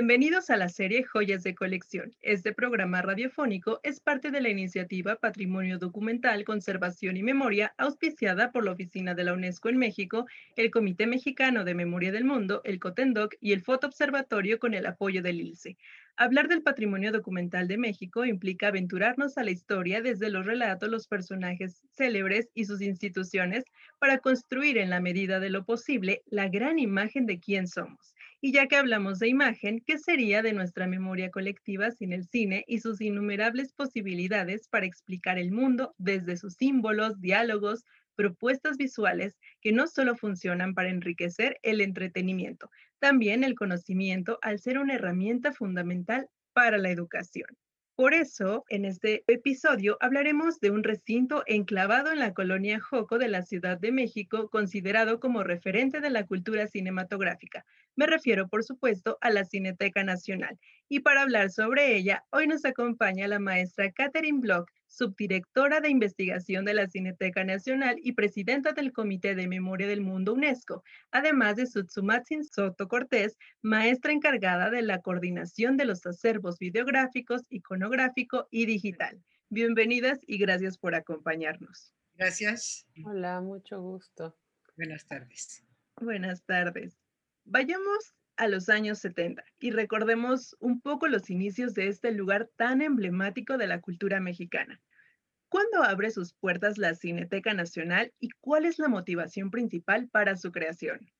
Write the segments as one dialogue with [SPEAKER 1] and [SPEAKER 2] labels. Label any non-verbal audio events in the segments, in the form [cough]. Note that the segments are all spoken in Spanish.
[SPEAKER 1] Bienvenidos a la serie Joyas de Colección. Este programa radiofónico es parte de la iniciativa Patrimonio Documental, Conservación y Memoria, auspiciada por la Oficina de la UNESCO en México, el Comité Mexicano de Memoria del Mundo, el COTENDOC y el Foto Observatorio con el apoyo del ILSE. Hablar del patrimonio documental de México implica aventurarnos a la historia desde los relatos, los personajes célebres y sus instituciones para construir en la medida de lo posible la gran imagen de quién somos. Y ya que hablamos de imagen, ¿qué sería de nuestra memoria colectiva sin el cine y sus innumerables posibilidades para explicar el mundo desde sus símbolos, diálogos, propuestas visuales que no solo funcionan para enriquecer el entretenimiento, también el conocimiento al ser una herramienta fundamental para la educación. Por eso, en este episodio hablaremos de un recinto enclavado en la colonia Joco de la Ciudad de México, considerado como referente de la cultura cinematográfica, me refiero, por supuesto, a la Cineteca Nacional. Y para hablar sobre ella, hoy nos acompaña la maestra Catherine Block, subdirectora de investigación de la Cineteca Nacional y presidenta del Comité de Memoria del Mundo UNESCO, además de Sutsumatsin Soto Cortés, maestra encargada de la coordinación de los acervos videográficos, iconográfico y digital. Bienvenidas y gracias por acompañarnos.
[SPEAKER 2] Gracias.
[SPEAKER 3] Hola, mucho gusto.
[SPEAKER 2] Buenas tardes.
[SPEAKER 1] Buenas tardes. Vayamos a los años 70 y recordemos un poco los inicios de este lugar tan emblemático de la cultura mexicana. ¿Cuándo abre sus puertas la Cineteca Nacional y cuál es la motivación principal para su creación?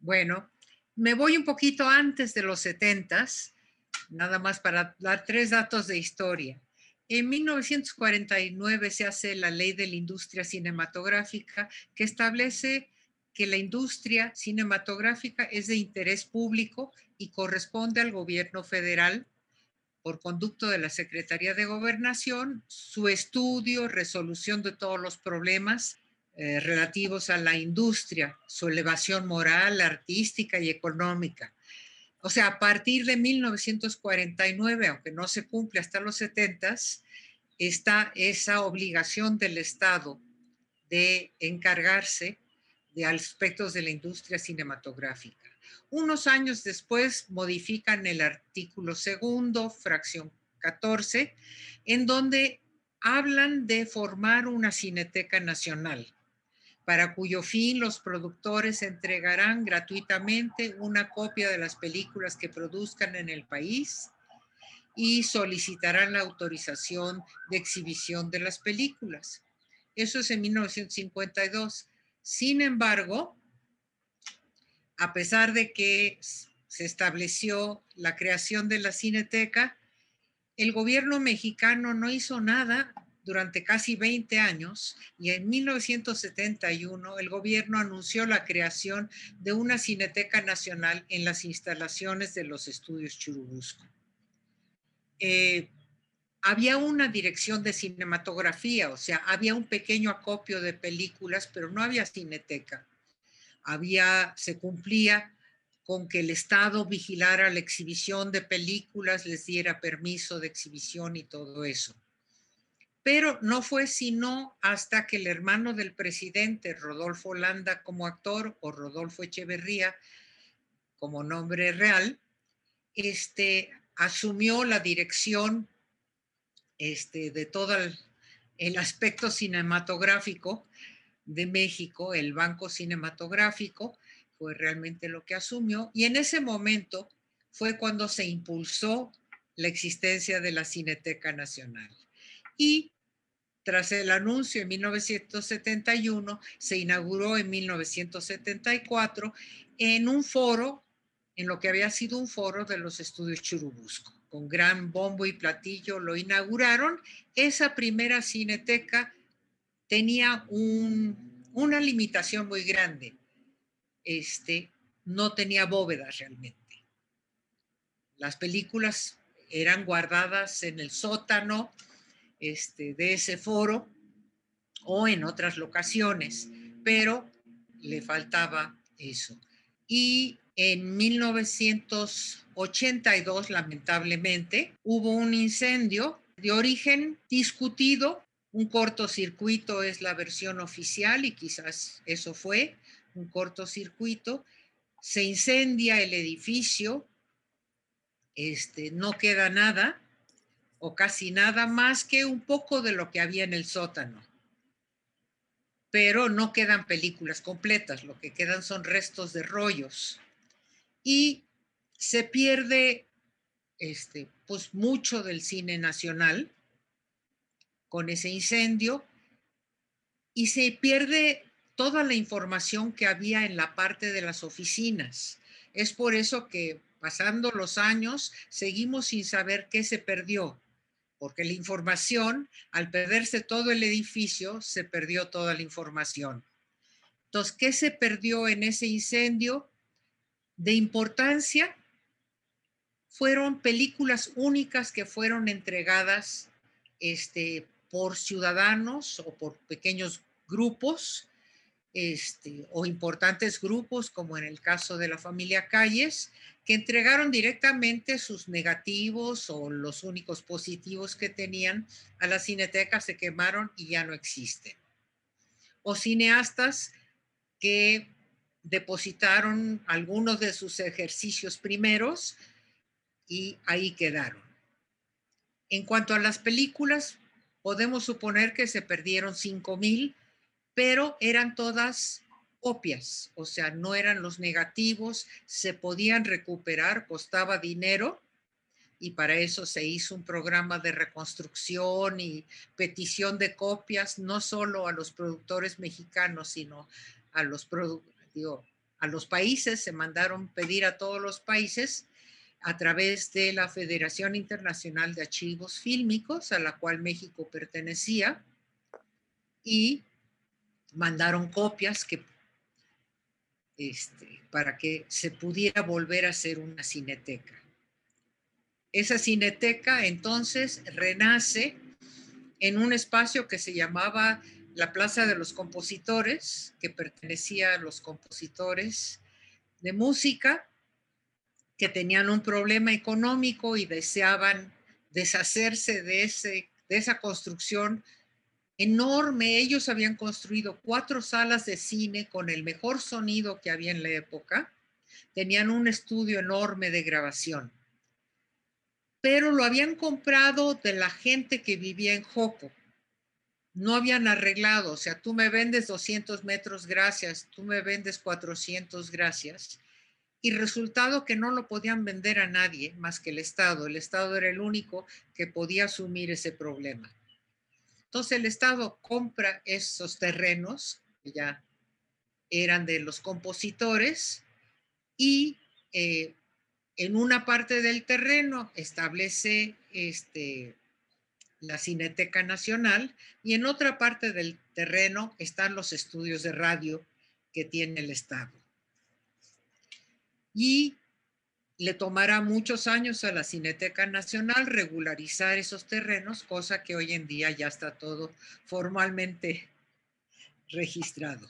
[SPEAKER 2] Bueno, me voy un poquito antes de los 70, nada más para dar tres datos de historia. En 1949 se hace la ley de la industria cinematográfica que establece que la industria cinematográfica es de interés público y corresponde al gobierno federal por conducto de la Secretaría de Gobernación, su estudio, resolución de todos los problemas eh, relativos a la industria, su elevación moral, artística y económica. O sea, a partir de 1949, aunque no se cumple hasta los 70, está esa obligación del Estado de encargarse de aspectos de la industria cinematográfica. Unos años después modifican el artículo segundo, fracción 14, en donde hablan de formar una cineteca nacional, para cuyo fin los productores entregarán gratuitamente una copia de las películas que produzcan en el país y solicitarán la autorización de exhibición de las películas. Eso es en 1952. Sin embargo, a pesar de que se estableció la creación de la Cineteca, el gobierno mexicano no hizo nada durante casi 20 años y en 1971 el gobierno anunció la creación de una Cineteca Nacional en las instalaciones de los estudios Churubusco. Eh, había una dirección de cinematografía, o sea, había un pequeño acopio de películas, pero no había cineteca. Había, se cumplía con que el Estado vigilara la exhibición de películas, les diera permiso de exhibición y todo eso. Pero no fue sino hasta que el hermano del presidente, Rodolfo Landa como actor, o Rodolfo Echeverría como nombre real, este, asumió la dirección este, de todo el, aspecto cinematográfico de México, el Banco Cinematográfico, fue realmente lo que asumió. Y en ese momento fue cuando se impulsó la existencia de la Cineteca Nacional. Y tras el anuncio en 1971, se inauguró en 1974 en un foro, en lo que había sido un foro de los estudios Churubusco con gran bombo y platillo lo inauguraron. Esa primera cineteca tenía una limitación muy grande. Este, no tenía bóvedas realmente. Las películas eran guardadas en el sótano este, de ese foro o en otras locaciones, pero le faltaba eso. Y en 1982, lamentablemente, hubo un incendio de origen discutido. Un cortocircuito es la versión oficial y quizás eso fue un cortocircuito. Se incendia el edificio este, no queda nada o casi nada más que un poco de lo que había en el sótano. Pero no quedan películas completas, lo que quedan son restos de rollos. Y se pierde este, pues mucho del cine nacional con ese incendio y se pierde toda la información que había en la parte de las oficinas. Es por eso que pasando los años seguimos sin saber qué se perdió, porque la información, al perderse todo el edificio, se perdió toda la información. Entonces, ¿qué se perdió en ese incendio? De importancia, fueron películas únicas que fueron entregadas este, por ciudadanos o por pequeños grupos este, o importantes grupos, como en el caso de la familia Calles, que entregaron directamente sus negativos o los únicos positivos que tenían a la cineteca, se quemaron y ya no existen. O cineastas que depositaron algunos de sus ejercicios primeros y ahí quedaron. En cuanto a las películas, podemos suponer que se perdieron 5 mil pero eran todas copias, o sea, no eran los negativos, se podían recuperar, costaba dinero y para eso se hizo un programa de reconstrucción y petición de copias, no solo a los productores mexicanos, sino a los, a los países, se mandaron pedir a todos los países a través de la Federación Internacional de Archivos Fílmicos, a la cual México pertenecía, y mandaron copias que, este, para que se pudiera volver a hacer una cineteca. Esa cineteca entonces renace en un espacio que se llamaba la Plaza de los Compositores, que pertenecía a los compositores de música que tenían un problema económico y deseaban deshacerse de, esa construcción enorme. Ellos habían construido cuatro salas de cine con el mejor sonido que había en la época. Tenían un estudio enorme de grabación. Pero lo habían comprado de la gente que vivía en Joco. No habían arreglado, o sea, tú me vendes 200 metros, gracias, tú me vendes 400, gracias. Y resultado que no lo podían vender a nadie más que el Estado. El Estado era el único que podía asumir ese problema. Entonces el Estado compra esos terrenos que ya eran de los compositores y eh, en una parte del terreno establece este, la Cineteca Nacional y en otra parte del terreno están los estudios de radio que tiene el Estado. Y le tomará muchos años a la Cineteca Nacional regularizar esos terrenos, cosa que hoy en día ya está todo formalmente registrado.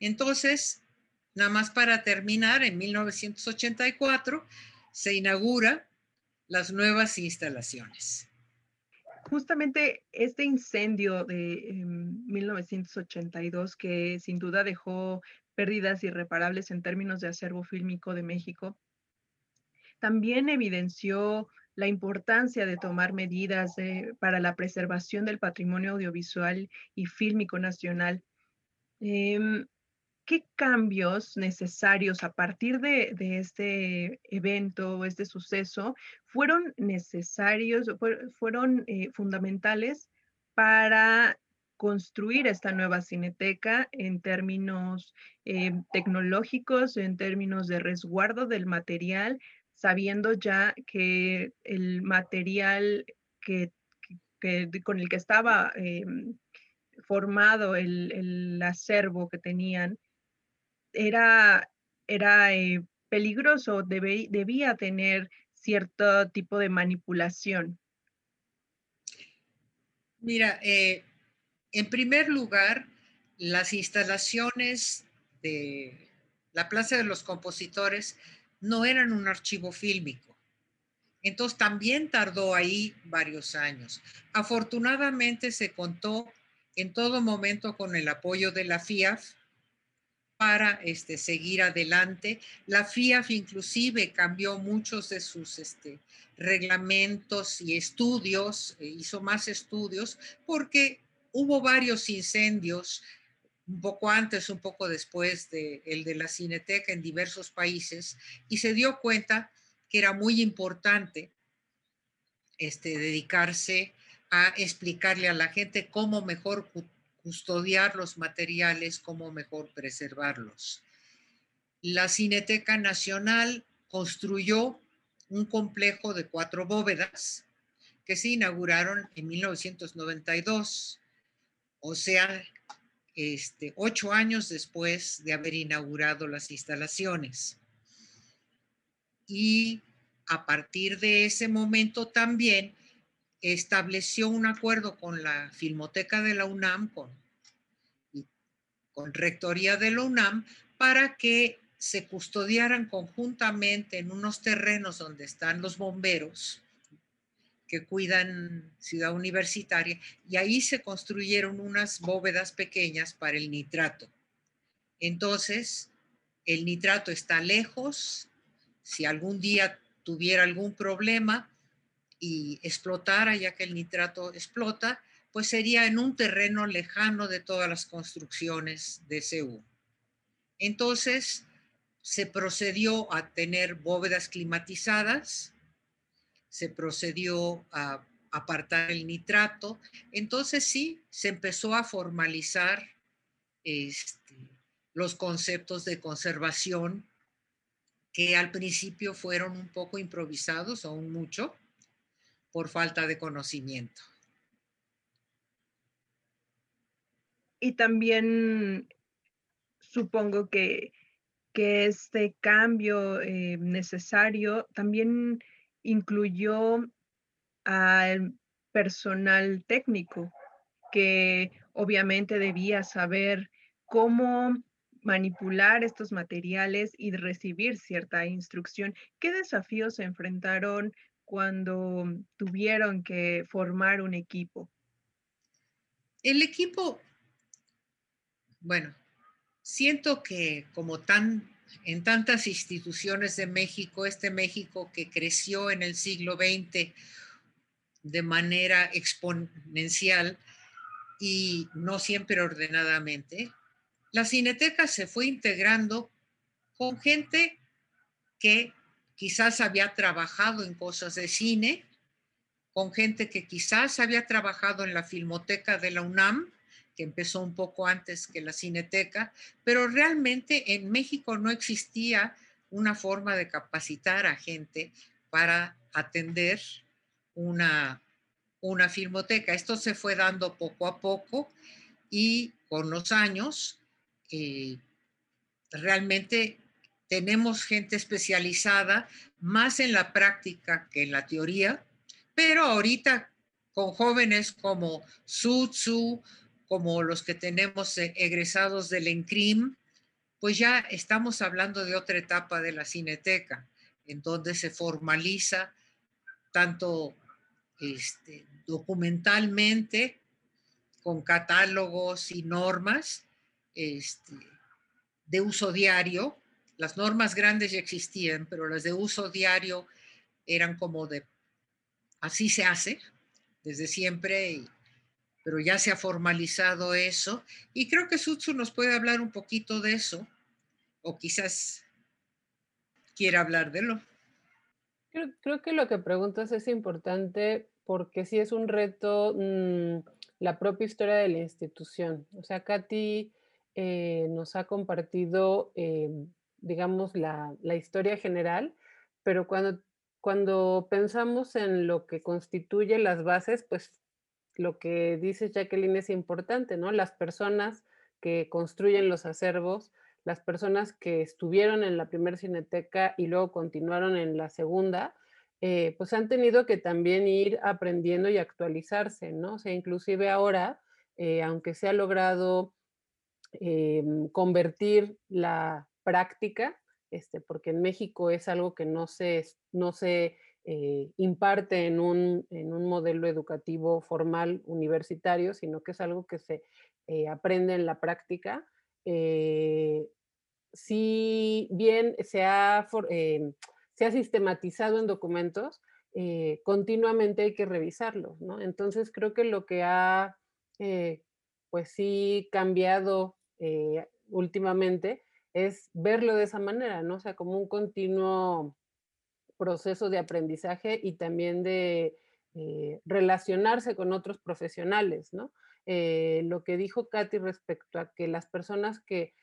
[SPEAKER 2] Entonces, nada más para terminar, en 1984 se inaugura las nuevas instalaciones.
[SPEAKER 1] Justamente este incendio de 1982 em, que sin duda dejó pérdidas irreparables en términos de acervo fílmico de México, también evidenció la importancia de tomar medidas para la preservación del patrimonio audiovisual y fílmico nacional. Em, ¿Qué cambios necesarios a partir de, este evento, este suceso, fueron necesarios, fueron eh, fundamentales para construir esta nueva cineteca en términos eh, tecnológicos, en términos de resguardo del material, sabiendo ya que el material que, con el que estaba em, formado el, acervo que tenían era, era eh, peligroso, debía tener cierto tipo de manipulación.
[SPEAKER 2] Mira, eh, en primer lugar, las instalaciones de la Plaza de los Compositores no eran un archivo fílmico. Entonces también tardó ahí varios años. Afortunadamente se contó en todo momento con el apoyo de la FIAF para este, seguir adelante. La FIAF inclusive cambió muchos de sus este, reglamentos y estudios, eh, hizo más estudios porque hubo varios incendios un poco antes, un poco después de el de la Cineteca en diversos países y se dio cuenta que era muy importante este, dedicarse a explicarle a la gente cómo mejor custodiar los materiales, cómo mejor preservarlos. La Cineteca Nacional construyó un complejo de cuatro bóvedas que se inauguraron en 1992, o sea, este, ocho años después de haber inaugurado las instalaciones. Y a partir de ese momento también estableció un acuerdo con la Filmoteca de la UNAM, con, con Rectoría de la UNAM, para que se custodiaran conjuntamente en unos terrenos donde están los bomberos que cuidan Ciudad Universitaria, y ahí se construyeron unas bóvedas pequeñas para el nitrato. Entonces, el nitrato está lejos, si algún día tuviera algún problema, y explotara, ya que el nitrato explota, pues sería en un terreno lejano de todas las construcciones de CEU. Entonces, se procedió a tener bóvedas climatizadas, se procedió a apartar el nitrato, entonces sí, se empezó a formalizar este, los conceptos de conservación que al principio fueron un poco improvisados, aún mucho, por falta de conocimiento.
[SPEAKER 1] Y también supongo que, que este cambio eh, necesario también incluyó al personal técnico, que obviamente debía saber cómo manipular estos materiales y recibir cierta instrucción. ¿Qué desafíos se enfrentaron cuando tuvieron que formar un equipo?
[SPEAKER 2] El equipo, bueno, siento que como tan en tantas instituciones de México, este México que creció en el siglo XX de manera exponencial y no siempre ordenadamente, la cineteca se fue integrando con gente que quizás había trabajado en cosas de cine, con gente que quizás había trabajado en la filmoteca de la UNAM, que empezó un poco antes que la cineteca, pero realmente en México no existía una forma de capacitar a gente para atender una, una filmoteca. Esto se fue dando poco a poco y con los años eh, realmente tenemos gente especializada más en la práctica que en la teoría, pero ahorita con jóvenes como Sutsu, como los que tenemos eh, egresados del ENCRIM, pues ya estamos hablando de otra etapa de la cineteca, en donde se formaliza tanto este, documentalmente, con catálogos y normas este, de uso diario, las normas grandes ya existían, pero las de uso diario eran como de, así se hace desde siempre, pero ya se ha formalizado eso. Y creo que Sutsu nos puede hablar un poquito de eso, o quizás quiera hablar de lo.
[SPEAKER 3] Creo, que lo que preguntas es importante porque sí es un reto mm, la propia historia de la institución. O sea, Katy eh, nos ha compartido em, digamos, la, historia general, pero cuando, cuando pensamos en lo que constituye las bases, pues lo que dice Jacqueline es importante, ¿no? Las personas que construyen los acervos, las personas que estuvieron en la primera cineteca y luego continuaron en la segunda, eh, pues han tenido que también ir aprendiendo y actualizarse, ¿no? O sea, inclusive ahora, eh, aunque se ha logrado em, convertir la, práctica, este, porque en México es algo que no se, no se eh, imparte en un, en un, modelo educativo formal universitario, sino que es algo que se eh, aprende en la práctica. Eh, si bien se ha, eh, se ha sistematizado en documentos, continuamente hay que revisarlo, ¿no? Entonces creo que lo que ha, pues sí, cambiado últimamente es verlo de esa manera, ¿no? O sea, como un continuo proceso de aprendizaje y también de relacionarse con otros profesionales, ¿no? lo que dijo Katy respecto a que las personas que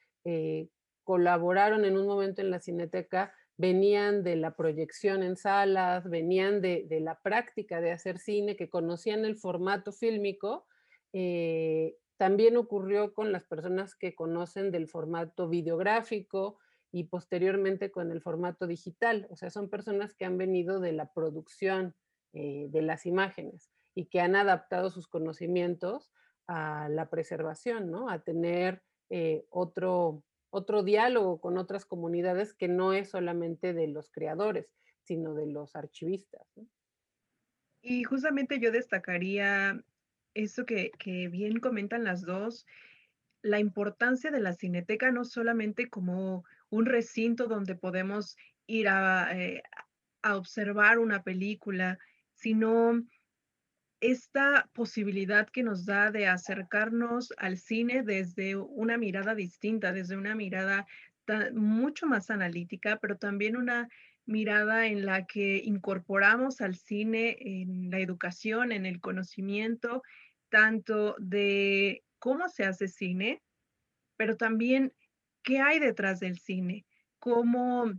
[SPEAKER 3] colaboraron en un momento en la cineteca venían de la proyección en salas, venían de, la práctica de hacer cine, que conocían el formato fílmico. Eh, también ocurrió con las personas que conocen del formato videográfico y posteriormente con el formato digital. O sea, son personas que han venido de la producción eh, de las imágenes y que han adaptado sus conocimientos a la preservación, ¿no? A tener eh, otro, otro diálogo con otras comunidades que no es solamente de los creadores, sino de los archivistas.
[SPEAKER 1] Y justamente yo destacaría eso que, bien comentan las dos, la importancia de la cineteca no solamente como un recinto donde podemos ir a, eh, a observar una película, sino esta posibilidad que nos da de acercarnos al cine desde una mirada distinta, desde una mirada mucho más analítica, pero también una mirada en la que incorporamos al cine en la educación, en el conocimiento, tanto de cómo se hace cine, pero también qué hay detrás del cine, cómo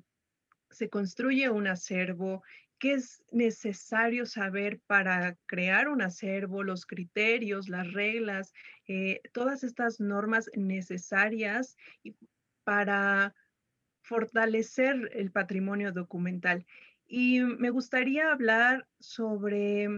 [SPEAKER 1] se construye un acervo, qué es necesario saber para crear un acervo, los criterios, las reglas, eh, todas estas normas necesarias para fortalecer el patrimonio documental. Y me gustaría hablar sobre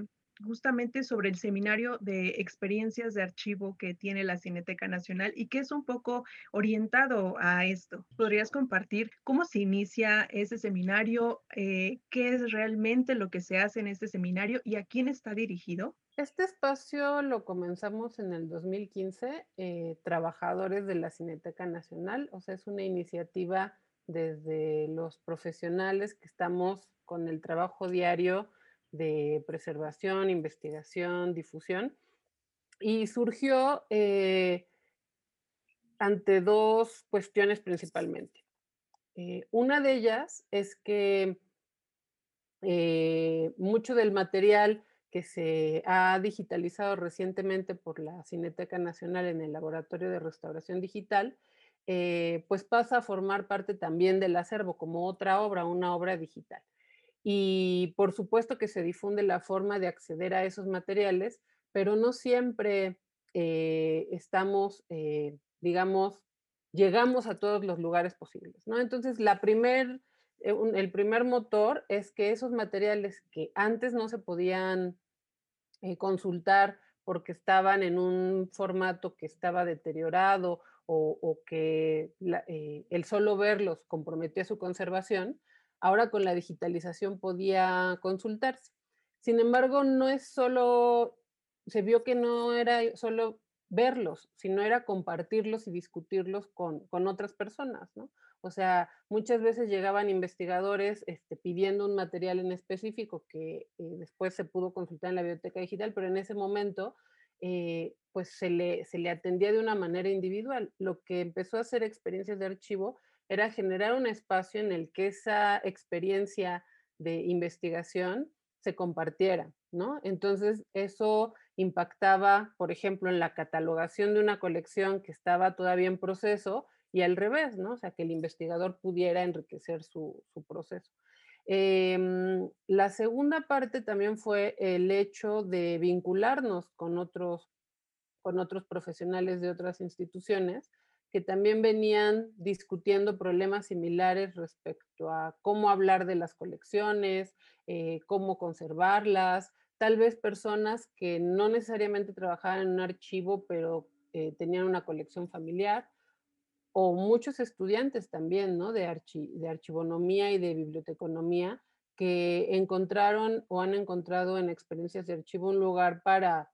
[SPEAKER 1] justamente sobre el seminario de experiencias de archivo que tiene la Cineteca Nacional y que es un poco orientado a esto. ¿Podrías compartir cómo se inicia ese seminario? Eh, ¿Qué es realmente lo que se hace en este seminario y a quién está dirigido?
[SPEAKER 3] Este espacio lo comenzamos en el 2015, eh, trabajadores de la Cineteca Nacional, o sea, es una iniciativa desde los profesionales que estamos con el trabajo diario de preservación, investigación, difusión, y surgió eh, ante dos cuestiones principalmente. Eh, una de ellas es que eh, mucho del material que se ha digitalizado recientemente por la Cineteca Nacional en el Laboratorio de Restauración Digital, pues pasa a formar parte también del acervo como otra obra, una obra digital. Y por supuesto que se difunde la forma de acceder a esos materiales, pero no siempre eh, estamos, eh, digamos, llegamos a todos los lugares posibles, ¿no? Entonces, la primer, eh, el primer motor es que esos materiales que antes no se podían consultar porque estaban en un formato que estaba deteriorado o, que el solo verlos comprometía su conservación, ahora con la digitalización podía consultarse. Sin embargo, no es solo, se vio que no era solo verlos, sino era compartirlos y discutirlos con, otras personas, ¿no? O sea, muchas veces llegaban investigadores este, pidiendo un material en específico que eh, después se pudo consultar en la biblioteca digital, pero en ese momento, eh, pues se le, se le atendía de una manera individual. Lo que empezó a hacer experiencias de archivo era generar un espacio en el que esa experiencia de investigación se compartiera, ¿no? Entonces, eso impactaba, por ejemplo, en la catalogación de una colección que estaba todavía en proceso y al revés, ¿no? O sea, que el investigador pudiera enriquecer su, proceso. Em, la segunda parte también fue el hecho de vincularnos con otros, con otros profesionales de otras instituciones que también venían discutiendo problemas similares respecto a cómo hablar de las colecciones, eh, cómo conservarlas, tal vez personas que no necesariamente trabajaban en un archivo, pero eh, tenían una colección familiar, o muchos estudiantes también, ¿no? De, de archivonomía y de biblioteconomía, que encontraron o han encontrado en experiencias de archivo un lugar para,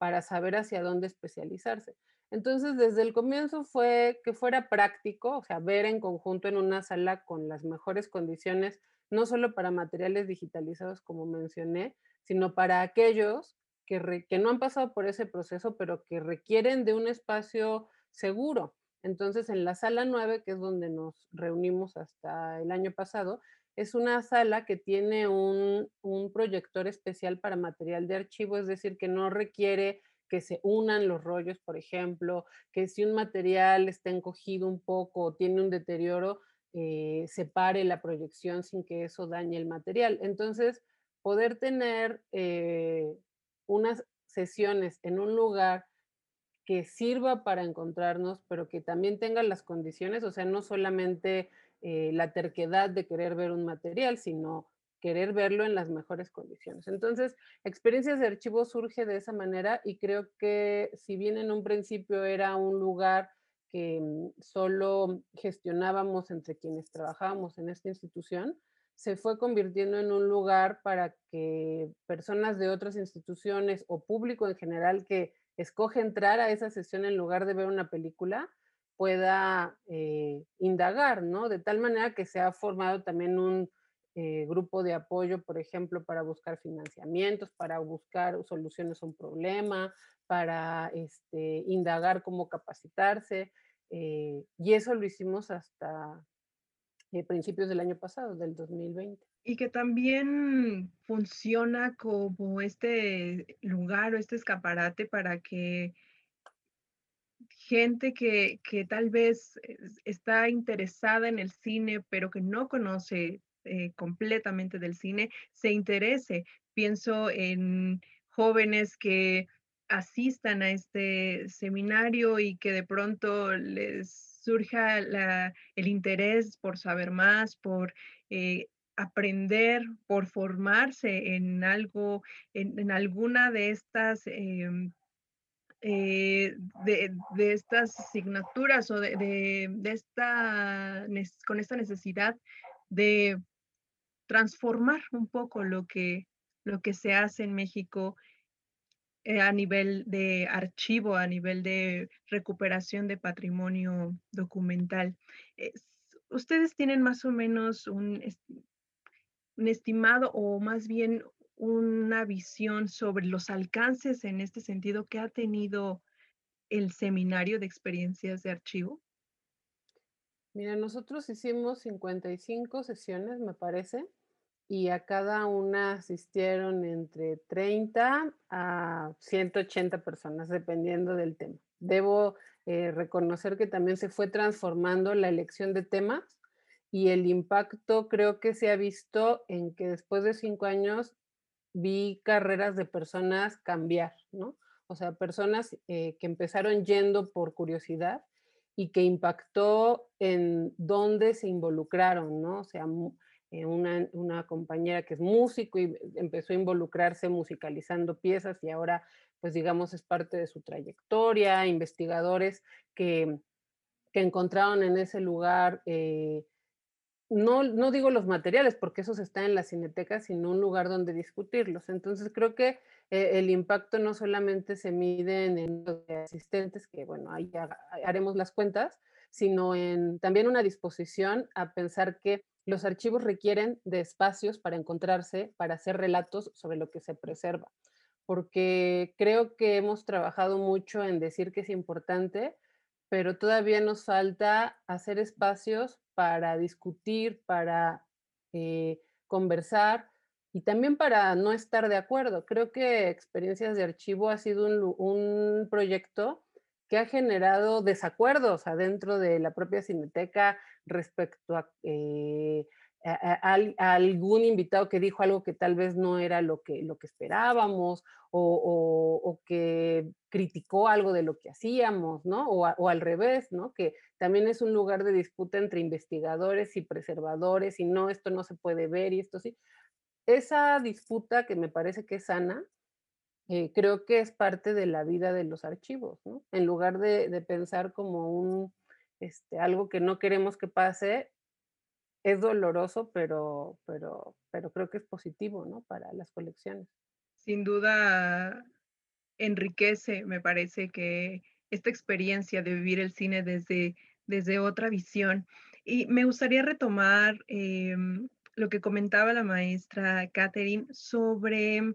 [SPEAKER 3] para saber hacia dónde especializarse. Entonces, desde el comienzo fue que fuera práctico, o sea, ver en conjunto en una sala con las mejores condiciones, no solo para materiales digitalizados, como mencioné, sino para aquellos que, no han pasado por ese proceso, pero que requieren de un espacio seguro. Entonces, en la sala 9, que es donde nos reunimos hasta el año pasado, es una sala que tiene un, un proyector especial para material de archivo, es decir, que no requiere que se unan los rollos, por ejemplo, que si un material está encogido un poco o tiene un deterioro, eh, separe la proyección sin que eso dañe el material. Entonces, poder tener eh, unas sesiones en un lugar que sirva para encontrarnos, pero que también tenga las condiciones, o sea, no solamente eh, la terquedad de querer ver un material, sino querer verlo en las mejores condiciones. Entonces, experiencias de archivo surge de esa manera y creo que si bien en un principio era un lugar que mm, solo gestionábamos entre quienes trabajábamos en esta institución, se fue convirtiendo en un lugar para que personas de otras instituciones o público en general que escoge entrar a esa sesión en lugar de ver una película, pueda eh, indagar, ¿no? De tal manera que se ha formado también un, eh, grupo de apoyo, por ejemplo, para buscar financiamientos, para buscar soluciones a un problema, para este, indagar cómo capacitarse. Eh, y eso lo hicimos hasta principios del año pasado, del 2020.
[SPEAKER 1] Y que también funciona como este lugar o este escaparate para que gente que, que, tal vez está interesada en el cine, pero que no conoce eh, completamente del cine se interese. Pienso en jóvenes que asistan a este seminario y que de pronto les surja el interés por saber más, por eh, aprender, por formarse en algo, en, alguna de estas... Em, eh, de, estas asignaturas o de, de, esta, con esta necesidad de transformar un poco lo que, lo que se hace en México eh, a nivel de archivo, a nivel de recuperación de patrimonio documental. ¿Ustedes tienen más o menos un, un estimado o más bien una visión sobre los alcances en este sentido que ha tenido el seminario de experiencias de archivo?
[SPEAKER 3] Mira, nosotros hicimos 55 sesiones, me parece, y a cada una asistieron entre 30 a 180 personas, dependiendo del tema. Debo eh, reconocer que también se fue transformando la elección de temas y el impacto creo que se ha visto en que después de cinco años vi carreras de personas cambiar, ¿no? O sea, personas eh, que empezaron yendo por curiosidad y que impactó en dónde se involucraron, ¿no? O sea, eh, una, compañera que es músico y empezó a involucrarse musicalizando piezas y ahora, pues digamos, es parte de su trayectoria, investigadores que, encontraron en ese lugar, eh, no, no digo los materiales, porque esos están en la cineteca, sino un lugar donde discutirlos. Entonces creo que eh, el impacto no solamente se mide en los asistentes, que bueno, ahí haremos las cuentas, sino en también una disposición a pensar que los archivos requieren de espacios para encontrarse, para hacer relatos sobre lo que se preserva, porque creo que hemos trabajado mucho en decir que es importante, pero todavía nos falta hacer espacios para discutir, para eh, conversar y también para no estar de acuerdo. Creo que Experiencias de Archivo ha sido un, proyecto que ha generado desacuerdos adentro de la propia cineteca respecto a, eh, algún invitado que dijo algo que tal vez no era lo que, lo que esperábamos o, que criticó algo de lo que hacíamos, ¿no? O, al revés, ¿no? Que también es un lugar de disputa entre investigadores y preservadores y no, esto no se puede ver y esto sí. Esa disputa que me parece que es sana, eh, creo que es parte de la vida de los archivos, ¿no? En lugar de, pensar como un, este, algo que no queremos que pase, es doloroso, pero, pero, pero creo que es positivo, ¿no? Para las colecciones.
[SPEAKER 1] Sin duda enriquece, me parece que esta experiencia de vivir el cine desde, desde otra visión. Y me gustaría retomar em, lo que comentaba la maestra Catherine sobre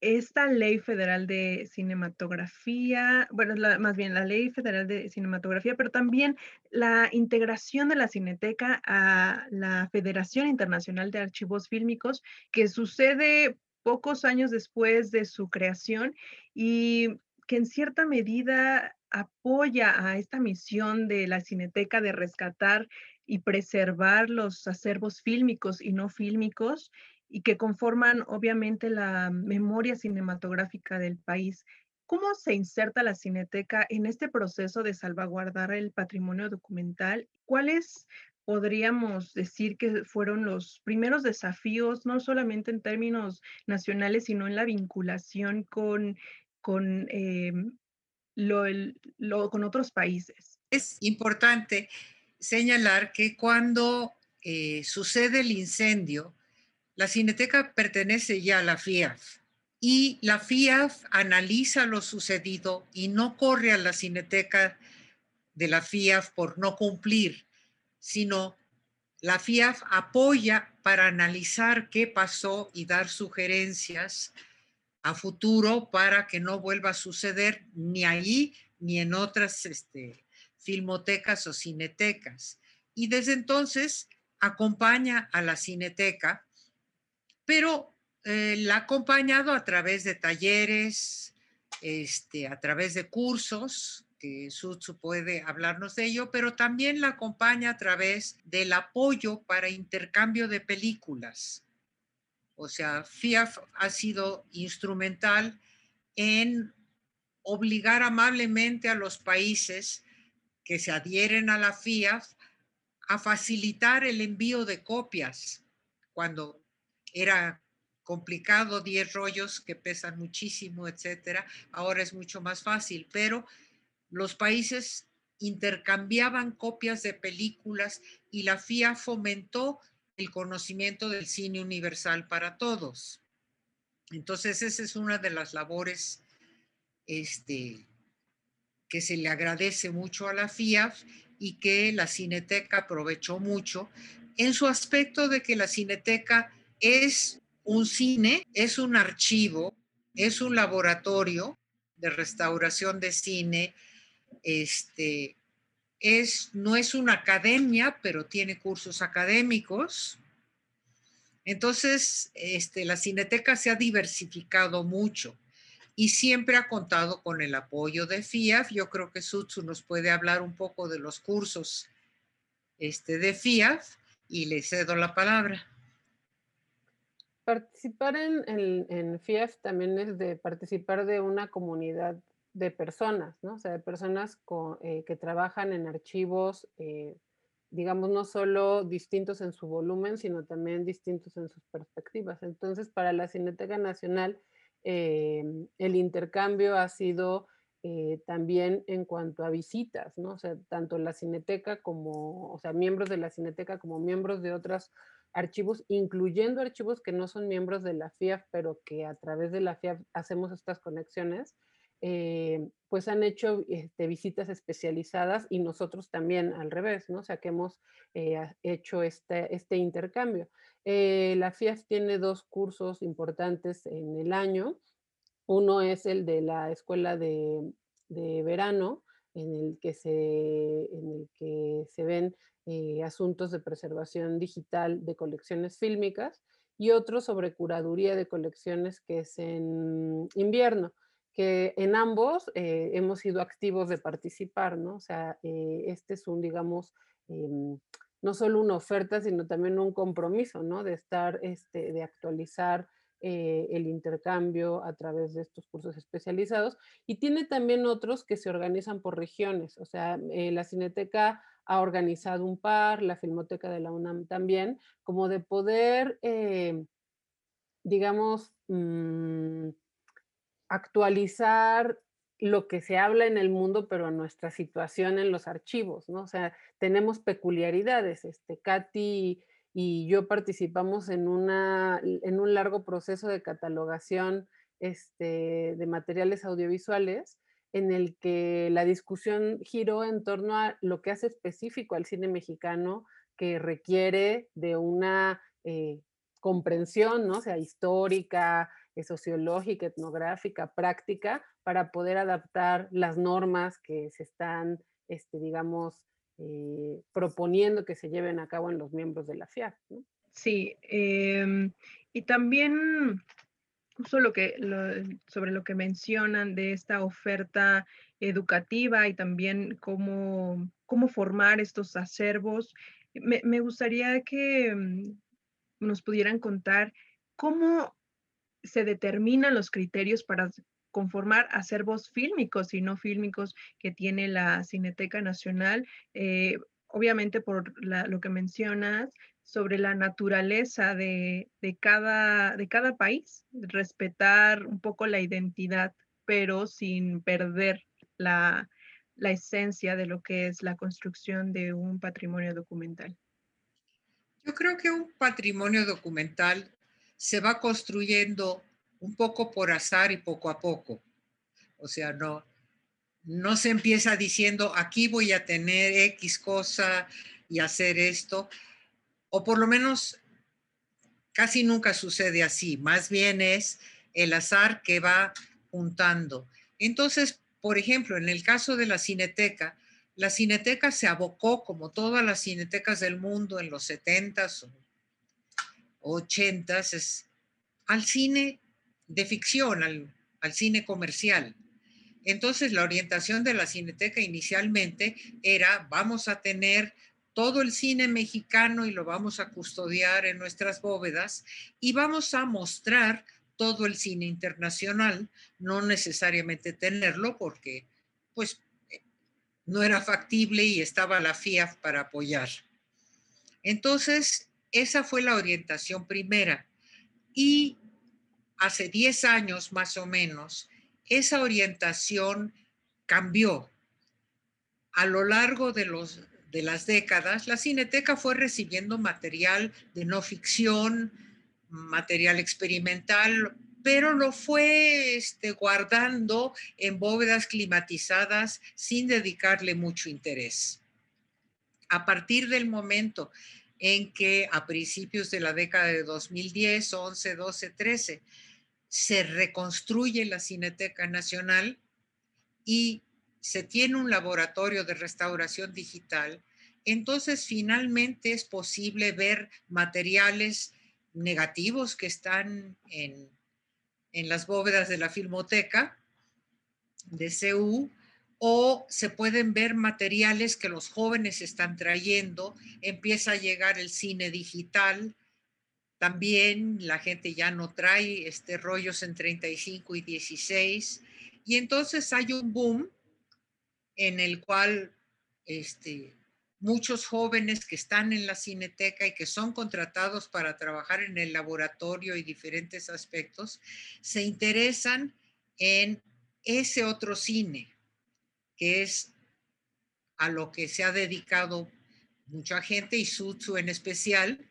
[SPEAKER 1] esta ley federal de cinematografía, bueno, más bien la ley federal de cinematografía, pero también la integración de la cineteca a la Federación Internacional de Archivos Fílmicos, que sucede pocos años después de su creación y que en cierta medida apoya a esta misión de la cineteca de rescatar y preservar los acervos fílmicos y no fílmicos y que conforman obviamente la memoria cinematográfica del país. ¿Cómo se inserta la Cineteca en este proceso de salvaguardar el patrimonio documental? ¿Cuáles podríamos decir que fueron los primeros desafíos, no solamente en términos nacionales, sino en la vinculación con, con, em, lo, con otros países?
[SPEAKER 2] Es importante señalar que cuando eh, sucede el incendio, la Cineteca pertenece ya a la FIAF y la FIAF analiza lo sucedido y no corre a la Cineteca de la FIAF por no cumplir, sino la FIAF apoya para analizar qué pasó y dar sugerencias a futuro para que no vuelva a suceder ni ahí ni en otras este, filmotecas o cinetecas. Y desde entonces acompaña a la cineteca pero eh, la ha acompañado a través de talleres, este, a través de cursos, que Sutsu puede hablarnos de ello, pero también la acompaña a través del apoyo para intercambio de películas. O sea, FIAF ha sido instrumental en obligar amablemente a los países que se adhieren a la FIAF a facilitar el envío de copias cuando era complicado, 10 rollos que pesan muchísimo, etcétera. Ahora es mucho más fácil, pero los países intercambiaban copias de películas y la FIA fomentó el conocimiento del cine universal para todos. Entonces, esa es una de las labores este, que se le agradece mucho a la FIAF y que la Cineteca aprovechó mucho en su aspecto de que la Cineteca es un cine, es un archivo, es un laboratorio de restauración de cine, este, es, no es una academia, pero tiene cursos académicos. Entonces, este, la cineteca se ha diversificado mucho y siempre ha contado con el apoyo de FIAF. Yo creo que Sutsu nos puede hablar un poco de los cursos este, de FIAF y le cedo la palabra.
[SPEAKER 3] Participar en, en, FIEF también es de participar de una comunidad de personas, ¿no? O sea, de personas eh, que trabajan en archivos, eh, digamos, no solo distintos en su volumen, sino también distintos en sus perspectivas. Entonces, para la Cineteca Nacional, eh, el intercambio ha sido también en cuanto a visitas, ¿no? O sea, tanto la Cineteca como, o sea, miembros de la Cineteca como miembros de otras archivos, incluyendo archivos que no son miembros de la FIAF, pero que a través de la FIAF hacemos estas conexiones, eh, pues han hecho este, visitas especializadas y nosotros también al revés, ¿no? O sea, que hemos eh, hecho este, este intercambio. Eh, la FIAF tiene dos cursos importantes en el año. Uno es el de la escuela de, de verano, en el que se, en el que se ven eh, asuntos de preservación digital de colecciones fílmicas y otro sobre curaduría de colecciones que es en invierno, que en ambos eh, hemos sido activos de participar, ¿no? O sea, eh, este es un, digamos, em, no solo una oferta, sino también un compromiso, ¿no? De estar, este, de actualizar el intercambio a través de estos cursos especializados. Y tiene también otros que se organizan por regiones. O sea, la Cineteca ha organizado un par, la Filmoteca de la UNAM también, como de poder, eh, digamos, mm, actualizar lo que se habla en el mundo, pero nuestra situación en los archivos, ¿no? O sea, tenemos peculiaridades. Este, Katy y yo participamos en, una, en un largo proceso de catalogación este, de materiales audiovisuales en el que la discusión giró en torno a lo que hace específico al cine mexicano, que requiere de una eh, comprensión, ¿no? sea, histórica, eh, sociológica, etnográfica, práctica, para poder adaptar las normas que se están, este, digamos, eh, proponiendo que se lleven a cabo en los miembros de la FIAC.
[SPEAKER 1] Sí, em, y también justo que, sobre lo que mencionan de esta oferta educativa y también cómo, cómo formar estos acervos, me, me gustaría que mm, nos pudieran contar cómo se determinan los criterios para conformar acervos fílmicos y no fílmicos que tiene la Cineteca Nacional. Eh, obviamente por lo que mencionas sobre la naturaleza de, cada, de cada país, respetar un poco la identidad, pero sin perder la, la esencia de lo que es la construcción de un patrimonio documental.
[SPEAKER 2] Yo creo que un patrimonio documental se va construyendo un poco por azar y poco a poco. O sea, no, no se empieza diciendo, aquí voy a tener X cosa y hacer esto, o por lo menos casi nunca sucede así, más bien es el azar que va juntando. Entonces, por ejemplo, en el caso de la cineteca, la cineteca se abocó, como todas las cinetecas del mundo en los 70s o 80s, al cine de ficción, al, al cine comercial. Entonces, la orientación de la cineteca inicialmente era, vamos a tener todo el cine mexicano y lo vamos a custodiar en nuestras bóvedas y vamos a mostrar todo el cine internacional, no necesariamente tenerlo porque pues no era factible y estaba la FIAF para apoyar. Entonces, esa fue la orientación primera. Y hace 10 años más o menos, esa orientación cambió. A lo largo de, los, de las décadas, la Cineteca fue recibiendo material de no ficción, material experimental, pero lo fue este, guardando en bóvedas climatizadas sin dedicarle mucho interés. A partir del momento en que a principios de la década de 2010, 11, 12, 13, se reconstruye la Cineteca Nacional y se tiene un laboratorio de restauración digital, entonces finalmente es posible ver materiales negativos que están en en las bóvedas de la Filmoteca de CU o se pueden ver materiales que los jóvenes están trayendo, empieza a llegar el cine digital, también la gente ya no trae este rollos en 35 y 16 y entonces hay un boom en el cual este, muchos jóvenes que están en la cineteca y que son contratados para trabajar en el laboratorio y diferentes aspectos, se interesan en ese otro cine, que es a lo que se ha dedicado mucha gente y Sutsu en especial.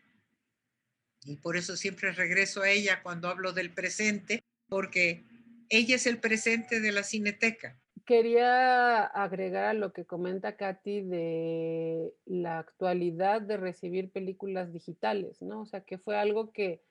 [SPEAKER 2] Y por eso siempre regreso a ella cuando hablo del presente, porque ella es el presente de la cineteca
[SPEAKER 3] quería agregar a lo que comenta Katy de la actualidad de recibir películas digitales, ¿no? O sea, que fue algo que,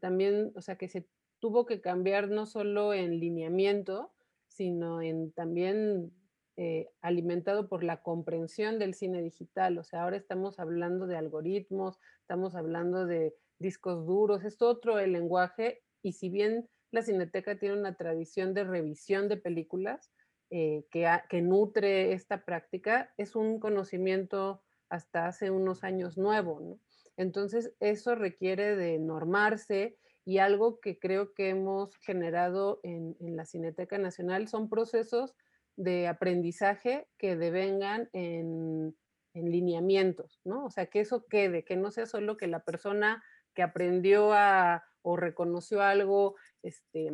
[SPEAKER 3] también, o sea, que se tuvo que cambiar no solo en lineamiento, sino en también eh, alimentado por la comprensión del cine digital. O sea, ahora estamos hablando de algoritmos, estamos hablando de discos duros, es otro el lenguaje y si bien la Cineteca tiene una tradición de revisión de películas, eh, que, nutre esta práctica es un conocimiento hasta hace unos años nuevo, Entonces, eso requiere de normarse y algo que creo que hemos generado en, la Cineteca Nacional son procesos de aprendizaje que devengan en, en, lineamientos, ¿no? O sea, que eso quede, que no sea solo que la persona que aprendió a, o reconoció algo este,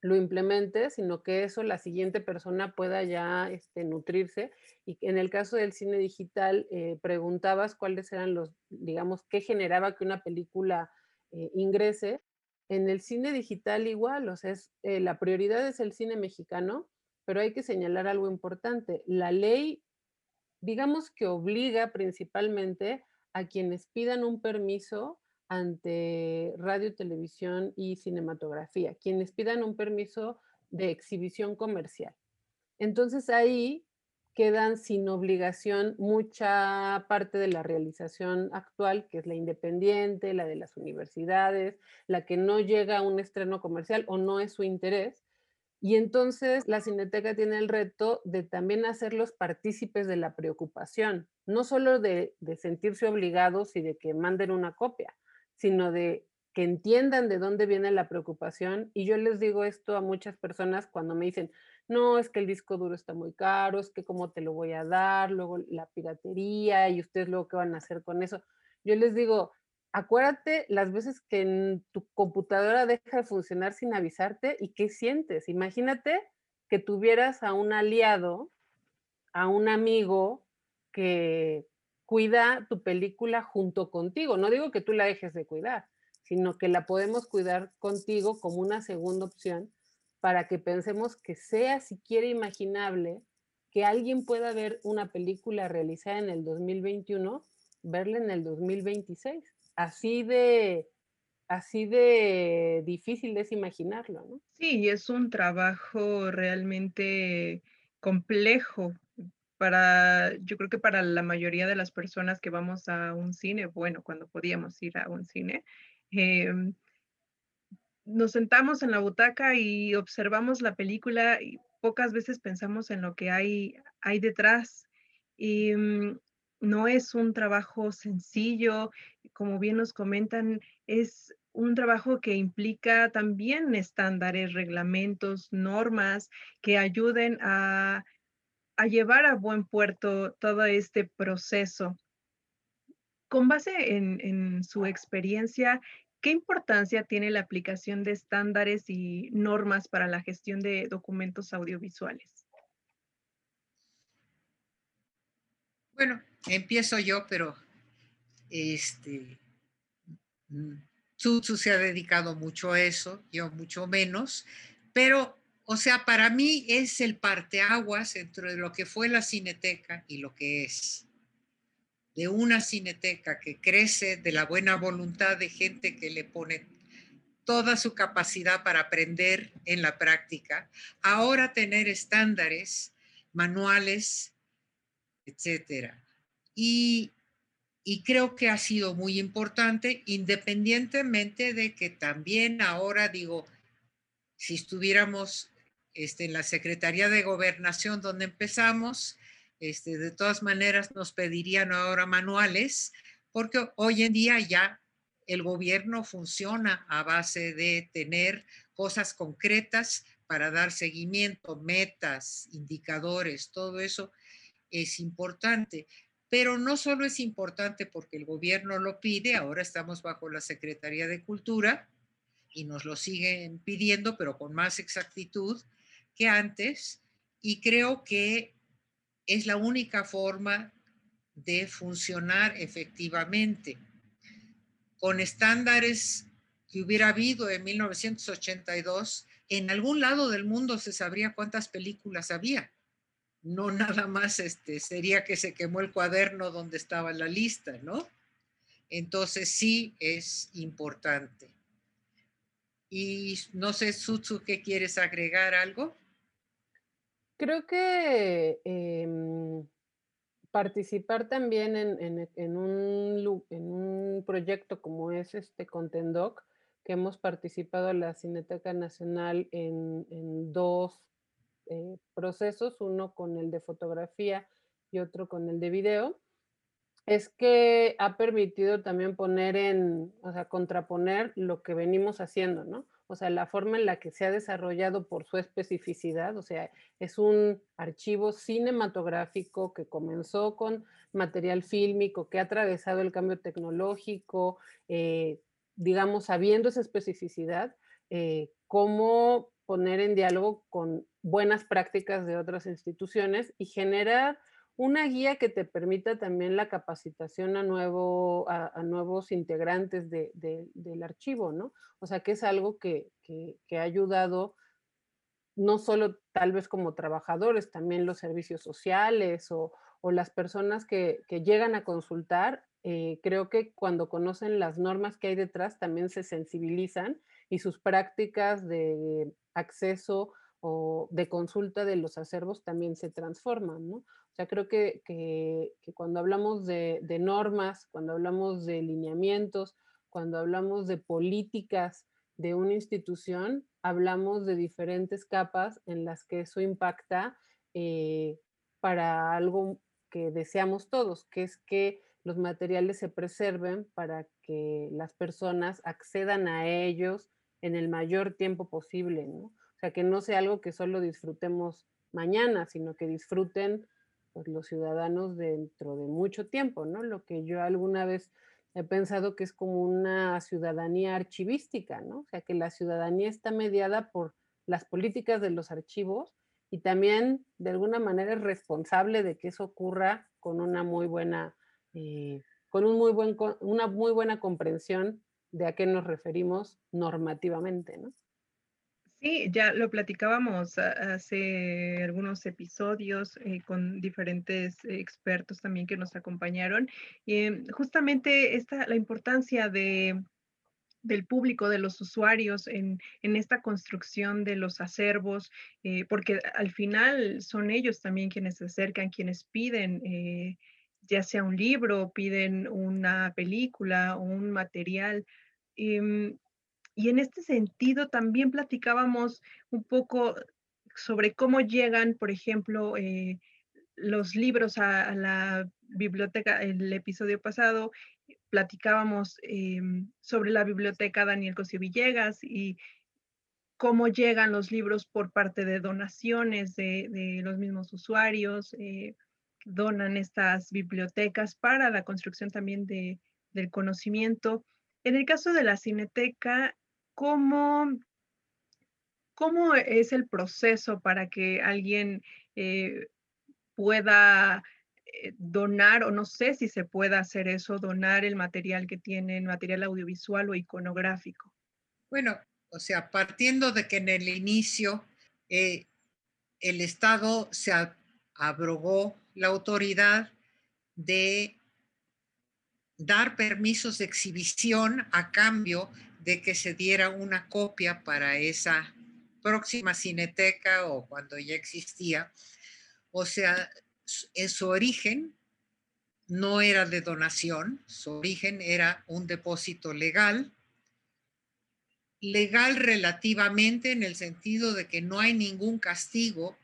[SPEAKER 3] lo implemente, sino que eso la siguiente persona pueda ya este, nutrirse. Y en el caso del cine digital, eh, preguntabas cuáles eran los, digamos, qué generaba que una película eh, ingrese. En el cine digital igual, o sea, eh, la prioridad es el cine mexicano pero hay que señalar algo importante. La ley, digamos que obliga principalmente a quienes pidan un permiso ante radio, televisión y cinematografía, quienes pidan un permiso de exhibición comercial. Entonces ahí quedan sin obligación mucha parte de la realización actual, que es la independiente, la de las universidades, la que no llega a un estreno comercial o no es su interés. Y entonces la Cineteca tiene el reto de también hacerlos partícipes de la preocupación, no solo de, de sentirse obligados y de que manden una copia, sino de que entiendan de dónde viene la preocupación. Y yo les digo esto a muchas personas cuando me dicen, no, es que el disco duro está muy caro, es que cómo te lo voy a dar, luego la piratería y ustedes luego qué van a hacer con eso. Yo les digo, acuérdate las veces que tu computadora deja de funcionar sin avisarte y qué sientes. Imagínate que tuvieras a un aliado, a un amigo que cuida tu película junto contigo. No digo que tú la dejes de cuidar, sino que la podemos cuidar contigo como una segunda opción para que pensemos que sea siquiera imaginable que alguien pueda ver una película realizada en el 2021, verla en el 2026. Así de, así de difícil es imaginarlo, ¿no?
[SPEAKER 1] Sí, es un trabajo realmente complejo para, yo creo que para la mayoría de las personas que vamos a un cine, bueno, cuando podíamos ir a un cine, em, nos sentamos en la butaca y observamos la película y pocas veces pensamos en lo que hay, hay detrás. Y mm, no es un trabajo sencillo, como bien nos comentan, es un trabajo que implica también estándares, reglamentos, normas que ayuden a a llevar a buen puerto todo este proceso. Con base en, su experiencia, ¿qué importancia tiene la aplicación de estándares y normas para la gestión de documentos audiovisuales?
[SPEAKER 2] Bueno, empiezo yo, pero este, Tsutsu se ha dedicado mucho a eso, yo mucho menos, pero o sea, para mí es el parteaguas entre lo que fue la cineteca y lo que es. De una cineteca que crece de la buena voluntad de gente que le pone toda su capacidad para aprender en la práctica, ahora tener estándares, manuales, etcétera. Y, y creo que ha sido muy importante, independientemente de que también ahora digo, si estuviéramos este, en la Secretaría de Gobernación donde empezamos, este, de todas maneras nos pedirían ahora manuales, porque hoy en día ya el gobierno funciona a base de tener cosas concretas para dar seguimiento, metas, indicadores, todo eso es importante. Pero no solo es importante porque el gobierno lo pide, ahora estamos bajo la Secretaría de Cultura y nos lo siguen pidiendo, pero con más exactitud, que antes y creo que es la única forma de funcionar efectivamente. Con estándares que hubiera habido en 1982, en algún lado del mundo se sabría cuántas películas había. No [laughs] nada más este, sería que se quemó el cuaderno donde estaba la lista, ¿no? Entonces sí es importante. Y no sé, Sutsu, ¿qué quieres agregar algo?
[SPEAKER 3] Creo que em, participar también en, un, proyecto como es este Contendoc, que hemos participado en la Cineteca Nacional en, dos eh, procesos, uno con el de fotografía y otro con el de video, es que ha permitido también poner en, o sea, contraponer lo que venimos haciendo, ¿no? O sea, la forma en la que se ha desarrollado por su especificidad, o sea, es un archivo cinematográfico que comenzó con material fílmico, que ha atravesado el cambio tecnológico, eh, digamos, sabiendo esa especificidad, eh, cómo poner en diálogo con buenas prácticas de otras instituciones y generar una guía que te permita también la capacitación a, nuevo, a, nuevos integrantes del archivo, ¿no? O sea, que es algo que, ha ayudado no solo tal vez como trabajadores, también los servicios sociales o, las personas que, llegan a consultar, eh, creo que cuando conocen las normas que hay detrás también se sensibilizan y sus prácticas de acceso o de consulta de los acervos también se transforman, ¿no? O sea, creo que, cuando hablamos de, de, normas, cuando hablamos de lineamientos, cuando hablamos de políticas de una institución, hablamos de diferentes capas en las que eso impacta eh, para algo que deseamos todos, que es que los materiales se preserven para que las personas accedan a ellos en el mayor tiempo posible, ¿no? O sea, que no sea algo que solo disfrutemos mañana, sino que disfruten pues, los ciudadanos dentro de mucho tiempo, ¿no? Lo que yo alguna vez he pensado que es como una ciudadanía archivística, ¿no? O sea, que la ciudadanía está mediada por las políticas de los archivos y también de alguna manera es responsable de que eso ocurra con una muy buena, eh, con un muy buen, una muy buena comprensión de a qué nos referimos normativamente, ¿no?
[SPEAKER 1] Sí, ya lo platicábamos hace algunos episodios eh, con diferentes expertos también que nos acompañaron. Y em, justamente esta, la importancia de, del público, de los usuarios en, esta construcción de los acervos, eh, porque al final son ellos también quienes se acercan, quienes piden, eh, ya sea un libro, piden una película o un material. Y en este sentido también platicábamos un poco sobre cómo llegan, por ejemplo, eh, los libros a, la biblioteca. El episodio pasado platicábamos em, sobre la biblioteca Daniel Cosio Villegas y cómo llegan los libros por parte de donaciones de, los mismos usuarios, eh, donan estas bibliotecas para la construcción también de, del conocimiento. En el caso de la cineteca, ¿cómo, cómo es el proceso para que alguien eh, pueda eh, donar, o no sé si se pueda hacer eso, donar el material que tienen, material audiovisual o iconográfico?
[SPEAKER 2] Bueno, o sea, partiendo de que en el inicio eh, el Estado se abrogó la autoridad de dar permisos de exhibición a cambio de que se diera una copia para esa próxima cineteca o cuando ya existía. O sea, en su origen no era de donación, su origen era un depósito legal, legal relativamente en el sentido de que no hay ningún castigo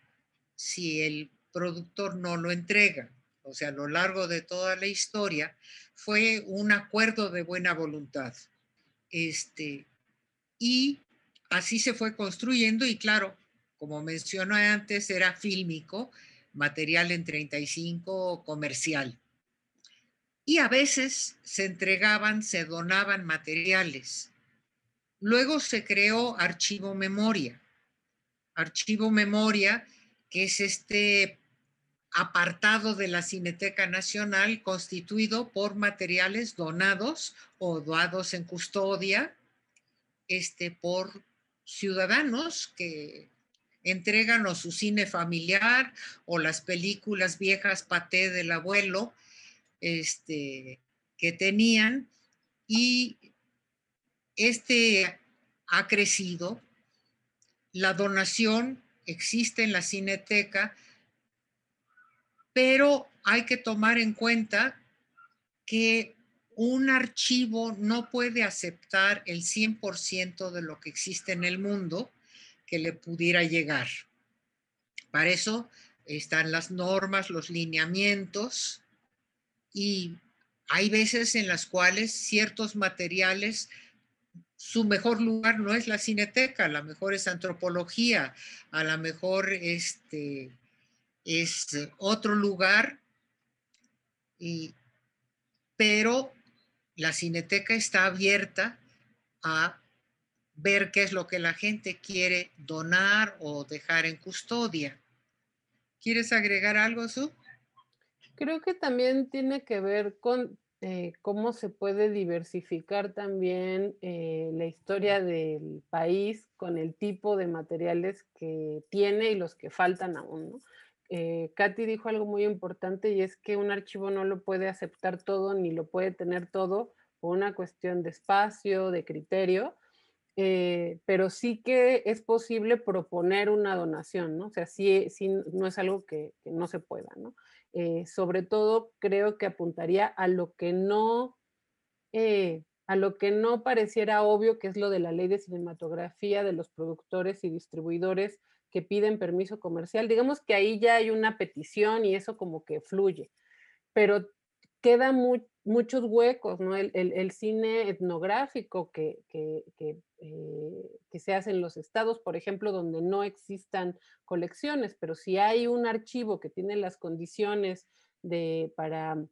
[SPEAKER 2] si el productor no lo entrega. O sea, a lo largo de toda la historia fue un acuerdo de buena voluntad. Este, y así se fue construyendo y claro, como mencioné antes, era fílmico, material en 35 comercial. Y a veces se entregaban, se donaban materiales. Luego se creó Archivo Memoria. Archivo Memoria, que es este apartado de la Cineteca Nacional constituido por materiales donados o dados en custodia este, por ciudadanos que entregan o su cine familiar o las películas viejas paté del abuelo este, que tenían y este ha crecido. La donación existe en la cineteca pero hay que tomar en cuenta que un archivo no puede aceptar el 100% de lo que existe en el mundo que le pudiera llegar. Para eso están las normas, los lineamientos y hay veces en las cuales ciertos materiales, su mejor lugar no es la cineteca, a lo mejor es antropología, a lo mejor este, es otro lugar, y, pero la cineteca está abierta a ver qué es lo que la gente quiere donar o dejar en custodia. ¿Quieres agregar algo, Su?
[SPEAKER 3] Creo que también tiene que ver con eh, cómo se puede diversificar también eh, la historia del país con el tipo de materiales que tiene y los que faltan aún. ¿no? Eh, Katy dijo algo muy importante y es que un archivo no lo puede aceptar todo ni lo puede tener todo por una cuestión de espacio, de criterio, pero sí que es posible proponer una donación, ¿no? O sea, no es algo que, no se pueda. Eh, sobre todo creo que apuntaría a lo que no, eh, a lo que no pareciera obvio, que es lo de la ley de cinematografía de los productores y distribuidores que piden permiso comercial. Digamos que ahí ya hay una petición y eso como que fluye, pero queda muy, muchos huecos, ¿no? El, cine etnográfico que, que, eh, que, se hace en los estados, por ejemplo, donde no existan colecciones, pero si hay un archivo que tiene las condiciones de, para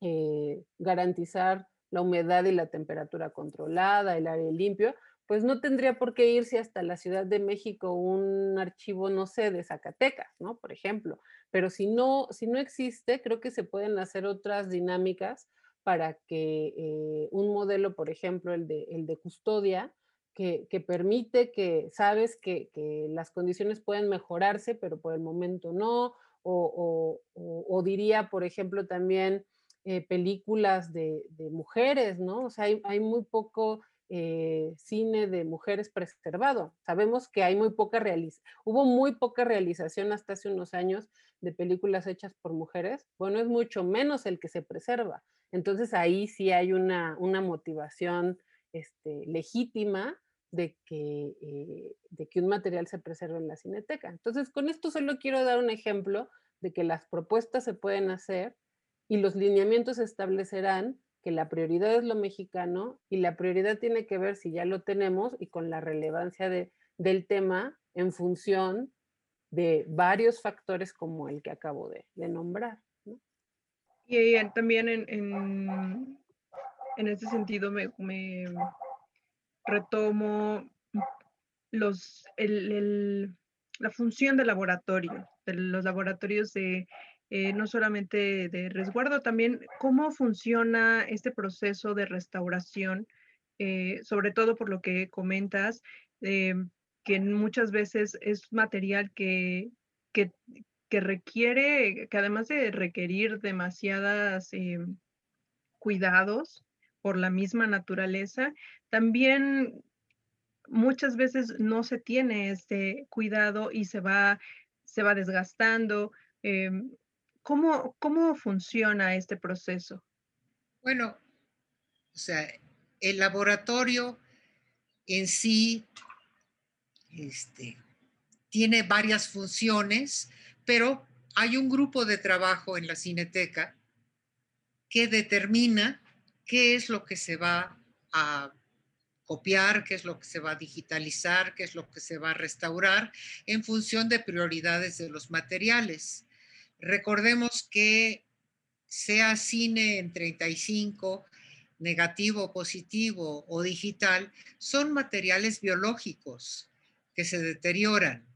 [SPEAKER 3] eh, garantizar la humedad y la temperatura controlada, el aire limpio, pues no tendría por qué irse hasta la Ciudad de México un archivo, no sé, de Zacatecas, ¿no? Por ejemplo. Pero si no, si no existe, creo que se pueden hacer otras dinámicas para que eh, un modelo, por ejemplo, el de, el de custodia, que, permite que sabes que, las condiciones pueden mejorarse, pero por el momento no, o, diría, por ejemplo, también eh, películas de, mujeres, ¿no? O sea, hay, hay muy poco eh, cine de mujeres preservado. Sabemos que hay muy poca realización, hubo muy poca realización hasta hace unos años de películas hechas por mujeres. Bueno, es mucho menos el que se preserva. Entonces ahí sí hay una, motivación este, legítima de que, eh, de que un material se preserve en la cineteca. Entonces, con esto solo quiero dar un ejemplo de que las propuestas se pueden hacer y los lineamientos establecerán que la prioridad es lo mexicano y la prioridad tiene que ver si ya lo tenemos y con la relevancia de, del tema en función de varios factores como el que acabo de, nombrar.
[SPEAKER 1] Y también en, en, ese sentido me, retomo los, la función del laboratorio, de los laboratorios de eh, no solamente de resguardo, también cómo funciona este proceso de restauración, eh, sobre todo por lo que comentas, eh, que muchas veces es material que, que, requiere, que además de requerir demasiadas cuidados por la misma naturaleza, también muchas veces no se tiene este cuidado y se va, se va desgastando. Em, ¿Cómo, ¿Cómo funciona este proceso?
[SPEAKER 2] Bueno, o sea, el laboratorio en sí este, tiene varias funciones, pero hay un grupo de trabajo en la cineteca que determina qué es lo que se va a copiar, qué es lo que se va a digitalizar, qué es lo que se va a restaurar en función de prioridades de los materiales. Recordemos que sea cine en 35, negativo, positivo o digital, son materiales biológicos que se deterioran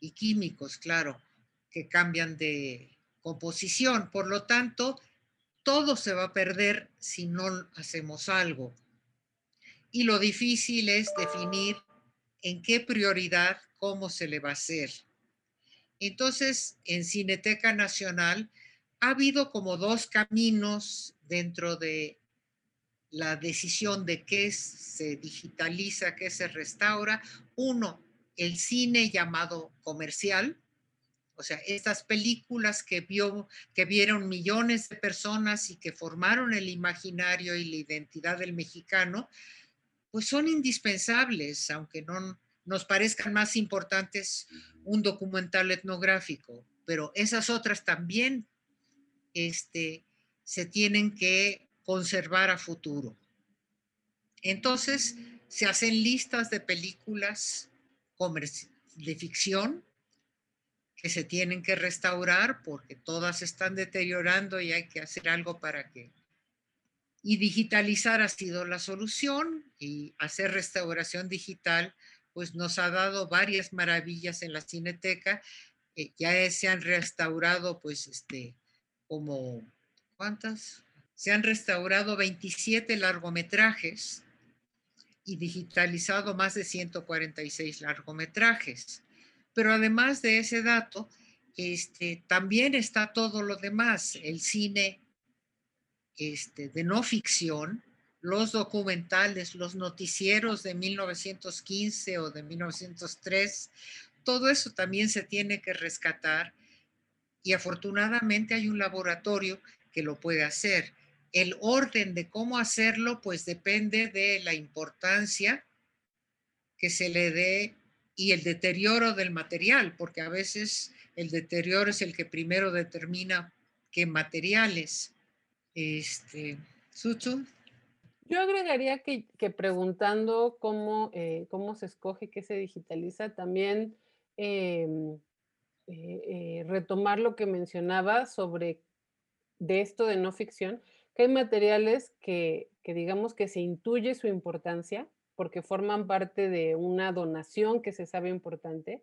[SPEAKER 2] y químicos, claro, que cambian de composición. Por lo tanto, todo se va a perder si no hacemos algo. Y lo difícil es definir en qué prioridad, cómo se le va a hacer. Entonces, en Cineteca Nacional ha habido como dos caminos dentro de la decisión de qué se digitaliza, qué se restaura. Uno, el cine llamado comercial, o sea, estas películas que, vio, que vieron millones de personas y que formaron el imaginario y la identidad del mexicano, pues son indispensables, aunque no, nos parezcan más importantes un documental etnográfico, pero esas otras también este, se tienen que conservar a futuro. Entonces, se hacen listas de películas de ficción que se tienen que restaurar porque todas están deteriorando y hay que hacer algo para que... Y digitalizar ha sido la solución y hacer restauración digital pues nos ha dado varias maravillas en la cineteca. Eh, ya se han restaurado, pues, este, como, ¿cuántas? se han restaurado 27 largometrajes y digitalizado más de 146 largometrajes. Pero además de ese dato, este, también está todo lo demás, el cine este, de no ficción, los documentales, los noticieros de 1915 o de 1903, todo eso también se tiene que rescatar y afortunadamente hay un laboratorio que lo puede hacer. El orden de cómo hacerlo pues depende de la importancia que se le dé y el deterioro del material, porque a veces el deterioro es el que primero determina qué materiales. Este.
[SPEAKER 3] Yo agregaría que, preguntando cómo, eh, cómo se escoge, qué se digitaliza, también em, eh, eh, retomar lo que mencionaba sobre de esto de no ficción, que hay materiales que, que digamos que se intuye su importancia porque forman parte de una donación que se sabe importante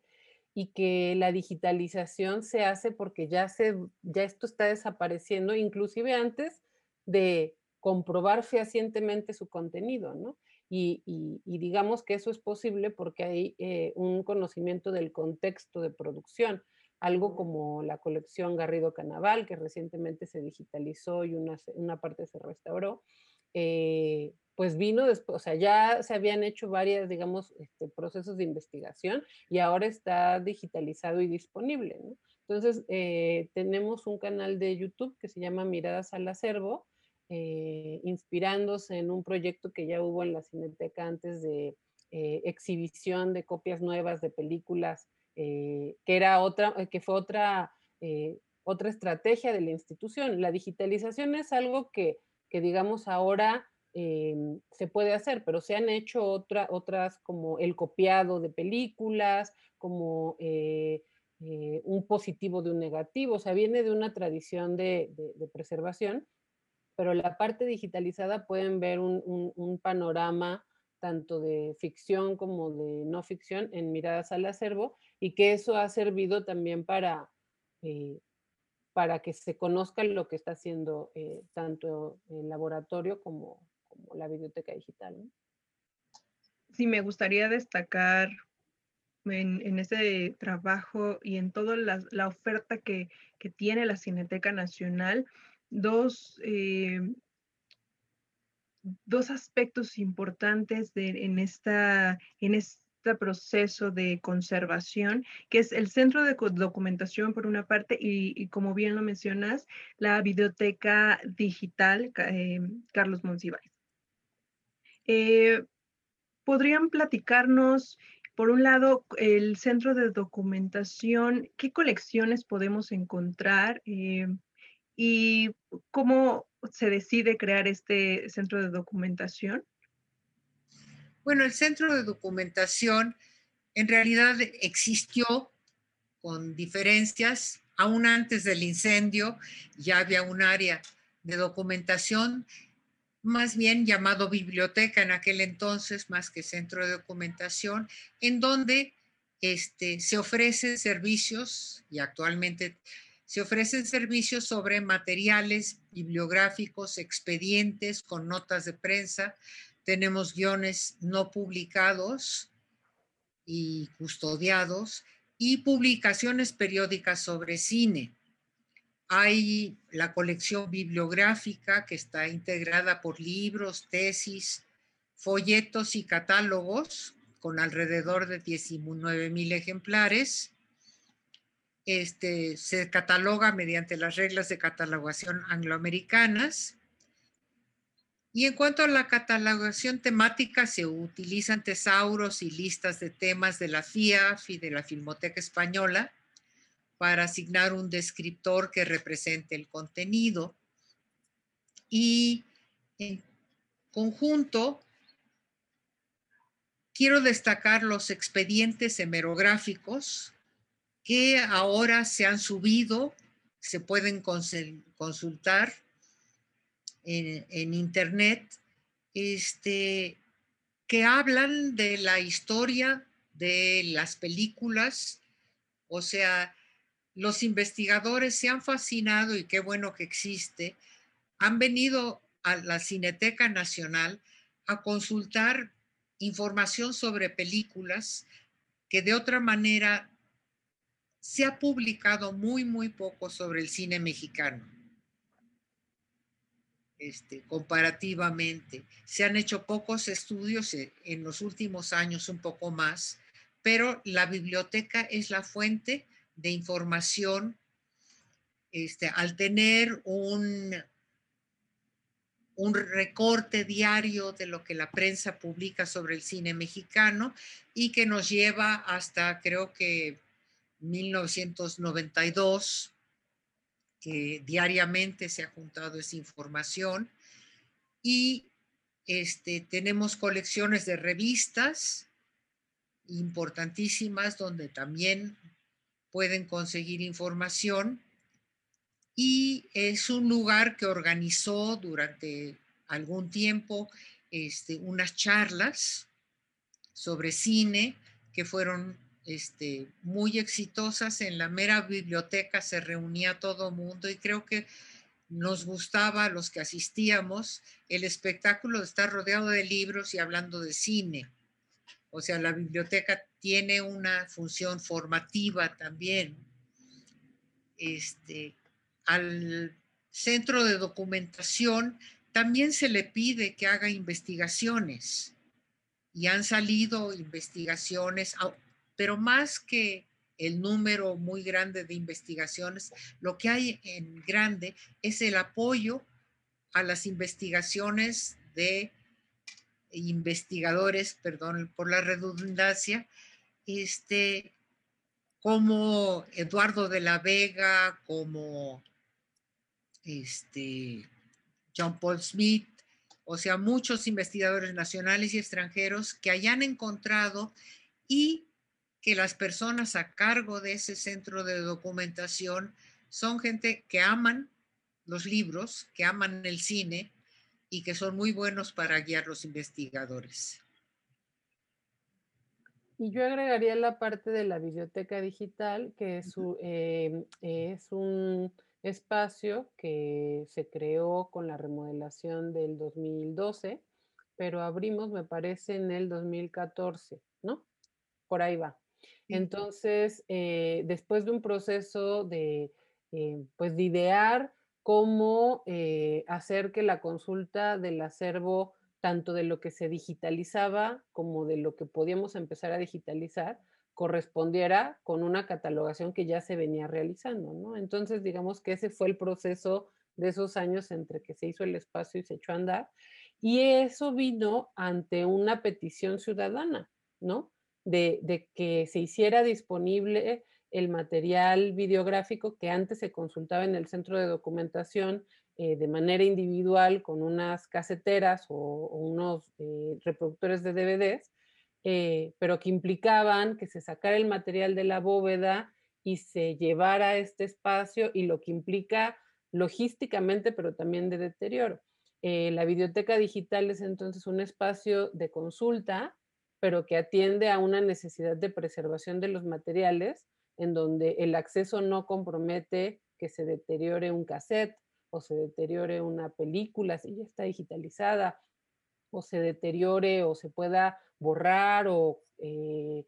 [SPEAKER 3] y que la digitalización se hace porque ya, se, ya esto está desapareciendo, inclusive antes de comprobar fehacientemente su contenido, ¿no? Y, digamos que eso es posible porque hay eh, un conocimiento del contexto de producción, algo como la colección Garrido Canaval, que recientemente se digitalizó y una, una parte se restauró, eh, pues vino después, o sea, ya se habían hecho varias, digamos, este, procesos de investigación y ahora está digitalizado y disponible, ¿no? Entonces, eh, tenemos un canal de YouTube que se llama Miradas al Acervo, eh, inspirándose en un proyecto que ya hubo en la Cineteca antes de eh, exhibición de copias nuevas de películas, eh, que era otra, que fue otra, otra estrategia de la institución. La digitalización es algo que, que digamos, ahora se puede hacer, pero se han hecho otra, otras como el copiado de películas, como un positivo de un negativo, o sea, viene de una tradición de, de preservación pero la parte digitalizada pueden ver un, panorama tanto de ficción como de no ficción en miradas al acervo y que eso ha servido también para, eh, para que se conozca lo que está haciendo eh, tanto el laboratorio como, la biblioteca digital.
[SPEAKER 1] Sí, me gustaría destacar en, ese trabajo y en toda la, oferta que, que, tiene la Cineteca Nacional, dos, eh, dos aspectos importantes en, esta, en este proceso de conservación, que es el centro de documentación por una parte y, como bien lo mencionas, la biblioteca digital eh, Carlos Monsiváis. Eh, ¿Podrían platicarnos, por un lado, el centro de documentación, qué colecciones podemos encontrar? ¿Y cómo se decide crear este centro de documentación?
[SPEAKER 2] Bueno, el centro de documentación en realidad existió con diferencias. Aún antes del incendio ya había un área de documentación, más bien llamado biblioteca en aquel entonces, más que centro de documentación, en donde este, se ofrecen servicios y actualmente se ofrecen servicios sobre materiales bibliográficos, expedientes con notas de prensa. Tenemos guiones no publicados y custodiados y publicaciones periódicas sobre cine. Hay la colección bibliográfica que está integrada por libros, tesis, folletos y catálogos con alrededor de 19 mil ejemplares este, se cataloga mediante las reglas de catalogación angloamericanas. Y en cuanto a la catalogación temática, se utilizan tesauros y listas de temas de la FIAF y de la Filmoteca Española para asignar un descriptor que represente el contenido. Y en conjunto, quiero destacar los expedientes hemerográficos que ahora se han subido, se pueden consultar en, internet, este, que hablan de la historia de las películas, o sea, los investigadores se han fascinado, y qué bueno que existe, han venido a la Cineteca Nacional a consultar información sobre películas que de otra manera se ha publicado muy, muy poco sobre el cine mexicano. Este, comparativamente. Se han hecho pocos estudios e, en los últimos años, un poco más, pero la biblioteca es la fuente de información. Este, al tener un, un recorte diario de lo que la prensa publica sobre el cine mexicano y que nos lleva hasta creo que 1992 que diariamente se ha juntado esa información y este, tenemos colecciones de revistas importantísimas donde también pueden conseguir información y es un lugar que organizó durante algún tiempo este, unas charlas sobre cine que fueron este, muy exitosas. En la mera biblioteca se reunía todo mundo y creo que nos gustaba a los que asistíamos el espectáculo de estar rodeado de libros y hablando de cine. O sea, la biblioteca tiene una función formativa también. Este, al centro de documentación también se le pide que haga investigaciones y han salido investigaciones, pero más que el número muy grande de investigaciones, lo que hay en grande es el apoyo a las investigaciones de investigadores, perdón por la redundancia, este, como Eduardo de la Vega, como este, John Paul Smith, o sea, muchos investigadores nacionales y extranjeros que hayan encontrado y que las personas a cargo de ese centro de documentación son gente que aman los libros, que aman el cine y que son muy buenos para guiar los investigadores.
[SPEAKER 3] Y yo agregaría la parte de la biblioteca digital, que es, em, es un espacio que se creó con la remodelación del 2012, pero abrimos, me parece, en el 2014, ¿no? Por ahí va. Entonces, eh, después de un proceso de, eh, pues, de idear cómo eh, hacer que la consulta del acervo, tanto de lo que se digitalizaba como de lo que podíamos empezar a digitalizar, correspondiera con una catalogación que ya se venía realizando, ¿no? Entonces, digamos que ese fue el proceso de esos años entre que se hizo el espacio y se echó a andar. Y eso vino ante una petición ciudadana, ¿no? De, que se hiciera disponible el material videográfico que antes se consultaba en el centro de documentación eh, de manera individual con unas caseteras o, unos eh, reproductores de DVDs, eh, pero que implicaban que se sacara el material de la bóveda y se llevara a este espacio y lo que implica logísticamente, pero también de deterioro. la biblioteca digital es entonces un espacio de consulta pero que atiende a una necesidad de preservación de los materiales, en donde el acceso no compromete que se deteriore un cassette o se deteriore una película si ya está digitalizada, o se deteriore o se pueda borrar o, eh,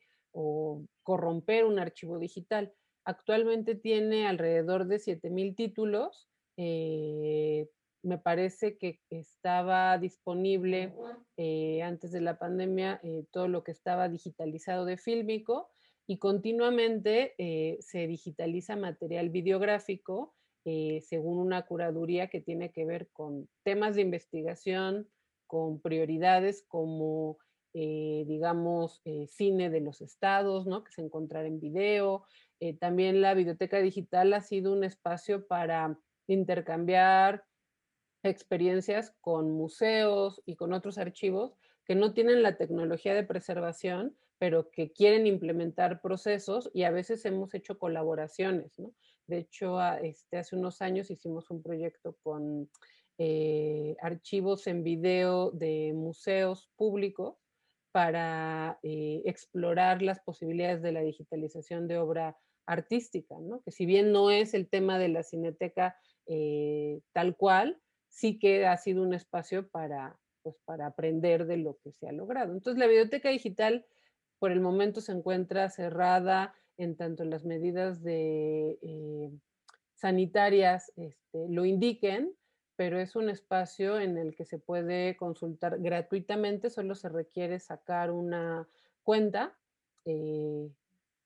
[SPEAKER 3] corromper un archivo digital. Actualmente tiene alrededor de 7.000 títulos, eh, me parece que estaba disponible eh, antes de la pandemia eh, todo lo que estaba digitalizado de fílmico y continuamente eh, se digitaliza material videográfico según una curaduría que tiene que ver con temas de investigación, con prioridades como, digamos, cine de los estados, ¿no? que se encontrará en video. también la biblioteca digital ha sido un espacio para intercambiar experiencias con museos y con otros archivos que no tienen la tecnología de preservación, pero que quieren implementar procesos y a veces hemos hecho colaboraciones. De hecho, este, hace unos años hicimos un proyecto con eh, archivos en video de museos públicos para eh, explorar las posibilidades de la digitalización de obra artística, que si bien no es el tema de la cineteca eh, tal cual, sí que ha sido un espacio para, pues, para aprender de lo que se ha logrado. Entonces, la biblioteca digital por el momento se encuentra cerrada en tanto las medidas eh, sanitarias este, lo indiquen, pero es un espacio en el que se puede consultar gratuitamente, solo se requiere sacar una cuenta eh,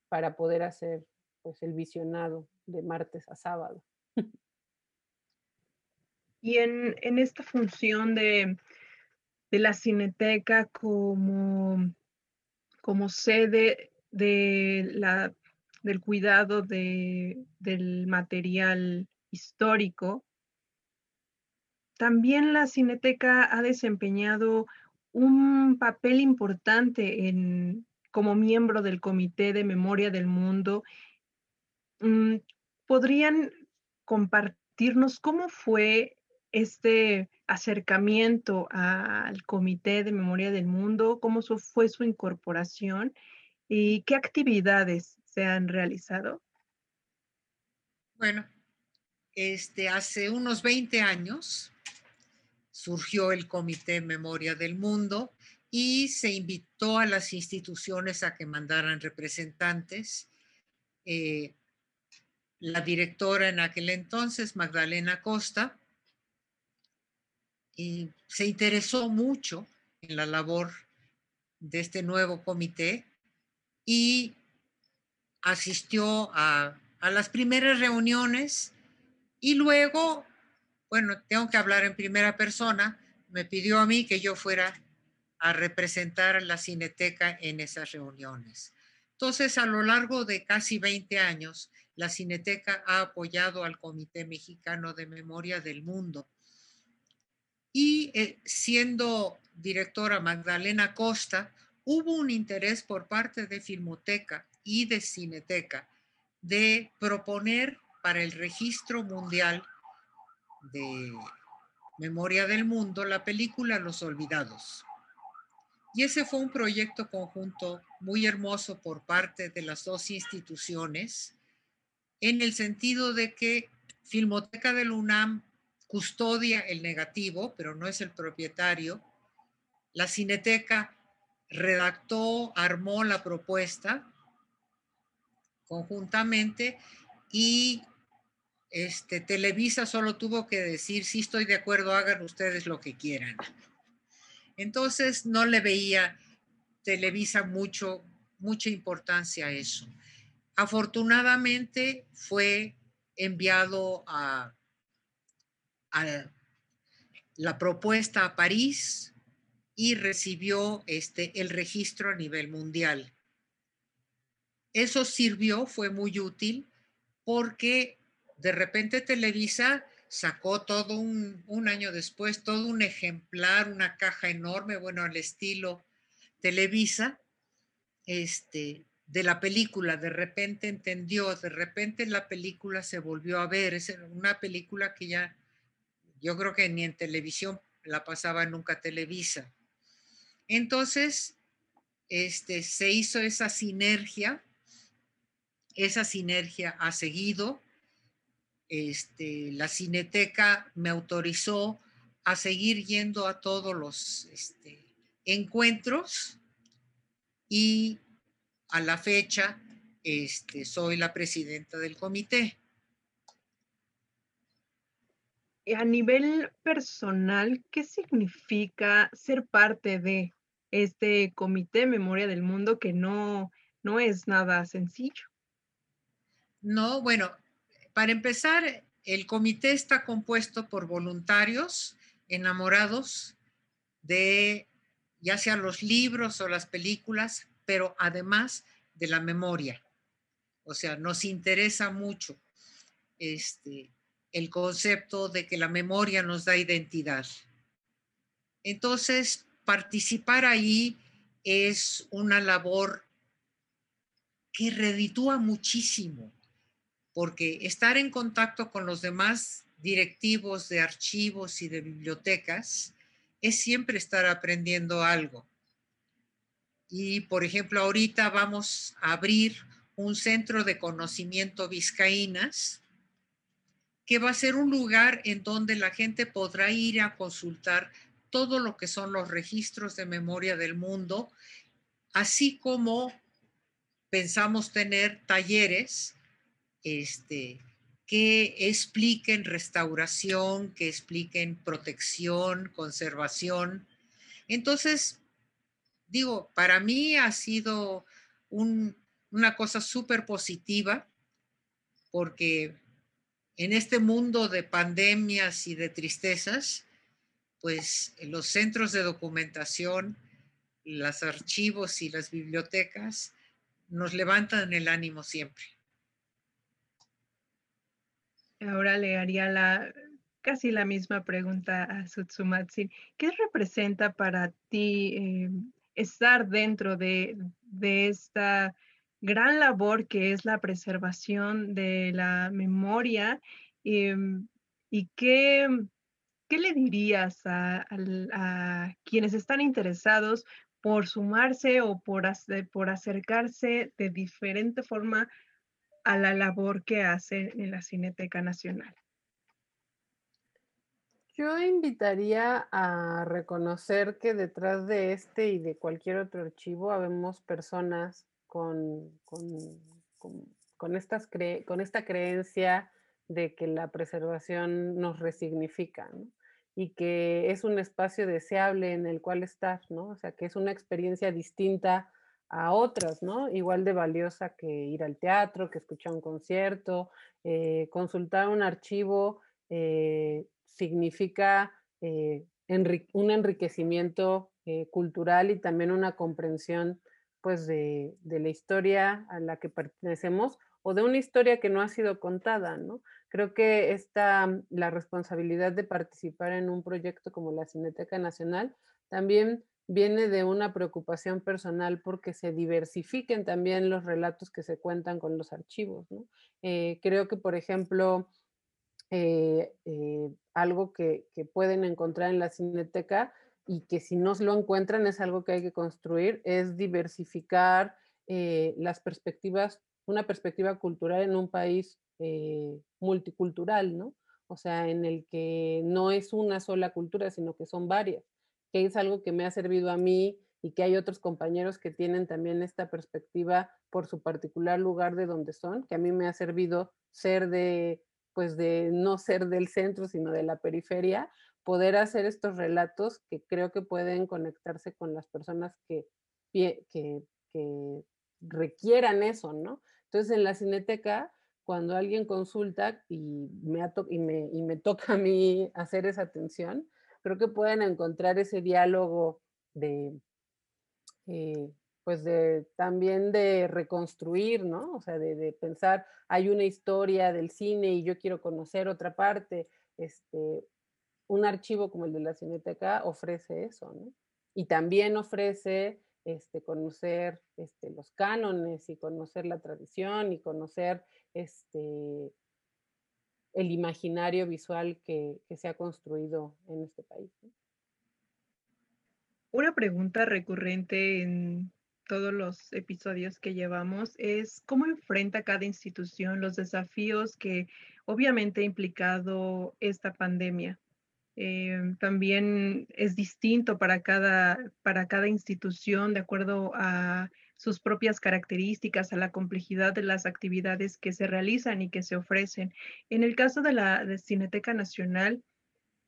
[SPEAKER 3] para poder hacer pues, el visionado de martes a sábado. [laughs]
[SPEAKER 1] Y en, esta función de, la cineteca como, como sede de la, del cuidado de, del material histórico, también la cineteca ha desempeñado un papel importante en, como miembro del Comité de Memoria del Mundo. Mm, ¿Podrían compartirnos cómo fue este acercamiento al Comité de Memoria del Mundo, cómo fue su incorporación y qué actividades se han realizado?
[SPEAKER 2] Bueno, este, hace unos 20 años surgió el Comité Memoria del Mundo y se invitó a las instituciones a que mandaran representantes. Eh, la directora en aquel entonces, Magdalena Costa, se interesó mucho en la labor de este nuevo comité y asistió a, a las primeras reuniones y luego bueno, tengo que hablar en primera persona, me pidió a mí que yo fuera a representar a la Cineteca en esas reuniones. Entonces, a lo largo de casi 20 años, la Cineteca ha apoyado al Comité Mexicano de Memoria del Mundo. Y eh, siendo directora Magdalena Costa, hubo un interés por parte de Filmoteca y de Cineteca de proponer para el registro mundial de Memoria del Mundo la película Los Olvidados. Y ese fue un proyecto conjunto muy hermoso por parte de las dos instituciones, en el sentido de que Filmoteca del UNAM custodia el negativo, pero no es el propietario. La Cineteca redactó, armó la propuesta conjuntamente y este, Televisa solo tuvo que decir, sí estoy de acuerdo, hagan ustedes lo que quieran. Entonces no le veía Televisa mucho, mucha importancia a eso. Afortunadamente fue enviado a, a la propuesta a París y recibió este, el registro a nivel mundial. Eso sirvió, fue muy útil porque de repente Televisa sacó todo un, año después, todo un ejemplar, una caja enorme, bueno, al estilo Televisa, este, de la película. De repente entendió, de repente la película se volvió a ver. Es una película que ya, yo creo que ni en televisión la pasaba nunca Televisa. Entonces, este, se hizo esa sinergia. Esa sinergia ha seguido este, la Cineteca me autorizó a seguir yendo a todos los este, encuentros y a la fecha este, soy la presidenta del comité.
[SPEAKER 1] A nivel personal, ¿qué significa ser parte de este comité Memoria del Mundo que no, no es nada sencillo?
[SPEAKER 2] No, bueno, para empezar, el comité está compuesto por voluntarios enamorados de ya sea los libros o las películas, pero además de la memoria. O sea, nos interesa mucho este, el concepto de que la memoria nos da identidad. Entonces, participar ahí es una labor que reditúa muchísimo porque estar en contacto con los demás directivos de archivos y de bibliotecas es siempre estar aprendiendo algo. Y, por ejemplo, ahorita vamos a abrir un centro de conocimiento vizcaínas que va a ser un lugar en donde la gente podrá ir a consultar todo lo que son los registros de memoria del mundo, así como pensamos tener talleres este, que expliquen restauración, que expliquen protección, conservación. Entonces, digo, para mí ha sido una cosa súper positiva porque en este mundo de pandemias y de tristezas, pues los centros de documentación, los archivos y las bibliotecas nos levantan el ánimo siempre.
[SPEAKER 1] Ahora le haría la, casi la misma pregunta a Sutsumatsu. ¿Qué representa para ti eh, estar dentro de, esta gran labor que es la preservación de la memoria? Em, ¿Y qué, qué, le dirías a, a, quienes están interesados por sumarse o por, por acercarse de diferente forma a la labor que hace en la Cineteca Nacional.
[SPEAKER 3] Yo invitaría a reconocer que detrás de este y de cualquier otro archivo habemos personas con, con, estas con esta creencia de que la preservación nos resignifica. y que es un espacio deseable en el cual estar, ¿no? O sea, que es una experiencia distinta a otras, ¿no? Igual de valiosa que ir al teatro, que escuchar un concierto, eh, consultar un archivo eh, significa eh, un enriquecimiento cultural y también una comprensión, pues, de, de la historia a la que pertenecemos o de una historia que no ha sido contada, ¿no? Creo que esta, mm, la responsabilidad de participar en un proyecto como la Cineteca Nacional también viene de una preocupación personal porque se diversifiquen también los relatos que se cuentan con los archivos. Eh, creo que, por ejemplo, eh, eh, algo que, pueden encontrar en la Cineteca y que si no lo encuentran es algo que hay que construir, es diversificar las perspectivas, una perspectiva cultural en un país eh, multicultural, ¿no? O sea, en el que no es una sola cultura, sino que son varias, que es algo que me ha servido a mí y que hay otros compañeros que tienen también esta perspectiva por su particular lugar de donde son, que a mí me ha servido ser de, pues de no ser del centro, sino de la periferia, poder hacer estos relatos que creo que pueden conectarse con las personas que, que, requieran eso, ¿no? Entonces, en la cineteca, cuando alguien consulta y me, y, me, y me, [laughs] toca a mí hacer esa atención, creo que pueden encontrar ese diálogo de, eh, pues de también de reconstruir, ¿no? O sea, de, de, pensar, hay una historia del cine y yo quiero conocer otra parte. Este, un archivo como el de la Cineteca ofrece eso, ¿no? Y también ofrece este, conocer este, los cánones y conocer la tradición y conocer este, el imaginario visual que, se ha construido en este país.
[SPEAKER 1] Una pregunta recurrente en todos los episodios que llevamos es cómo enfrenta cada institución los desafíos que obviamente ha implicado esta pandemia. Eh, también es distinto para cada, para cada institución de acuerdo a sus propias características, a la complejidad de las actividades que se realizan y que se ofrecen. En el caso de la Cineteca Nacional,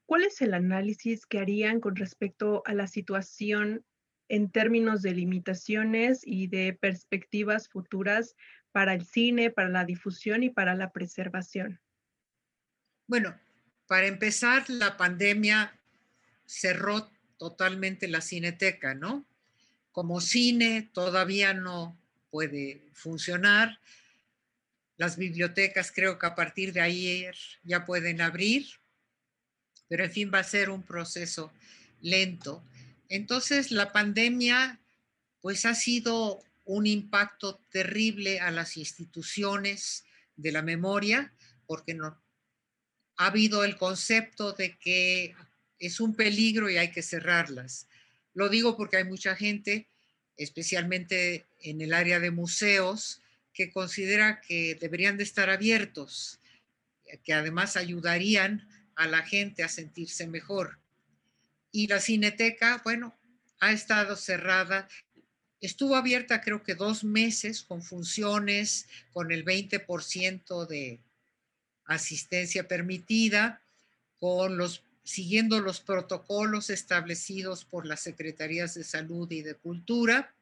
[SPEAKER 1] ¿cuál es el análisis que harían con respecto a la situación en términos de limitaciones y de perspectivas futuras para el cine, para la difusión y para la preservación?
[SPEAKER 2] Bueno, para empezar, la pandemia cerró totalmente la cineteca, ¿no? Como cine todavía no puede funcionar. Las bibliotecas creo que a partir de ayer ya pueden abrir, pero en fin va a ser un proceso lento. Entonces la pandemia pues ha sido un impacto terrible a las instituciones de la memoria, porque no, ha habido el concepto de que es un peligro y hay que cerrarlas. Lo digo porque hay mucha gente, especialmente en el área de museos, que considera que deberían de estar abiertos. que además ayudarían a la gente a sentirse mejor. Y la cineteca, bueno, ha estado cerrada. Estuvo abierta creo que dos meses con funciones, con el 20% de asistencia permitida, con los siguiendo los protocolos establecidos por las Secretarías de Salud y de Cultura.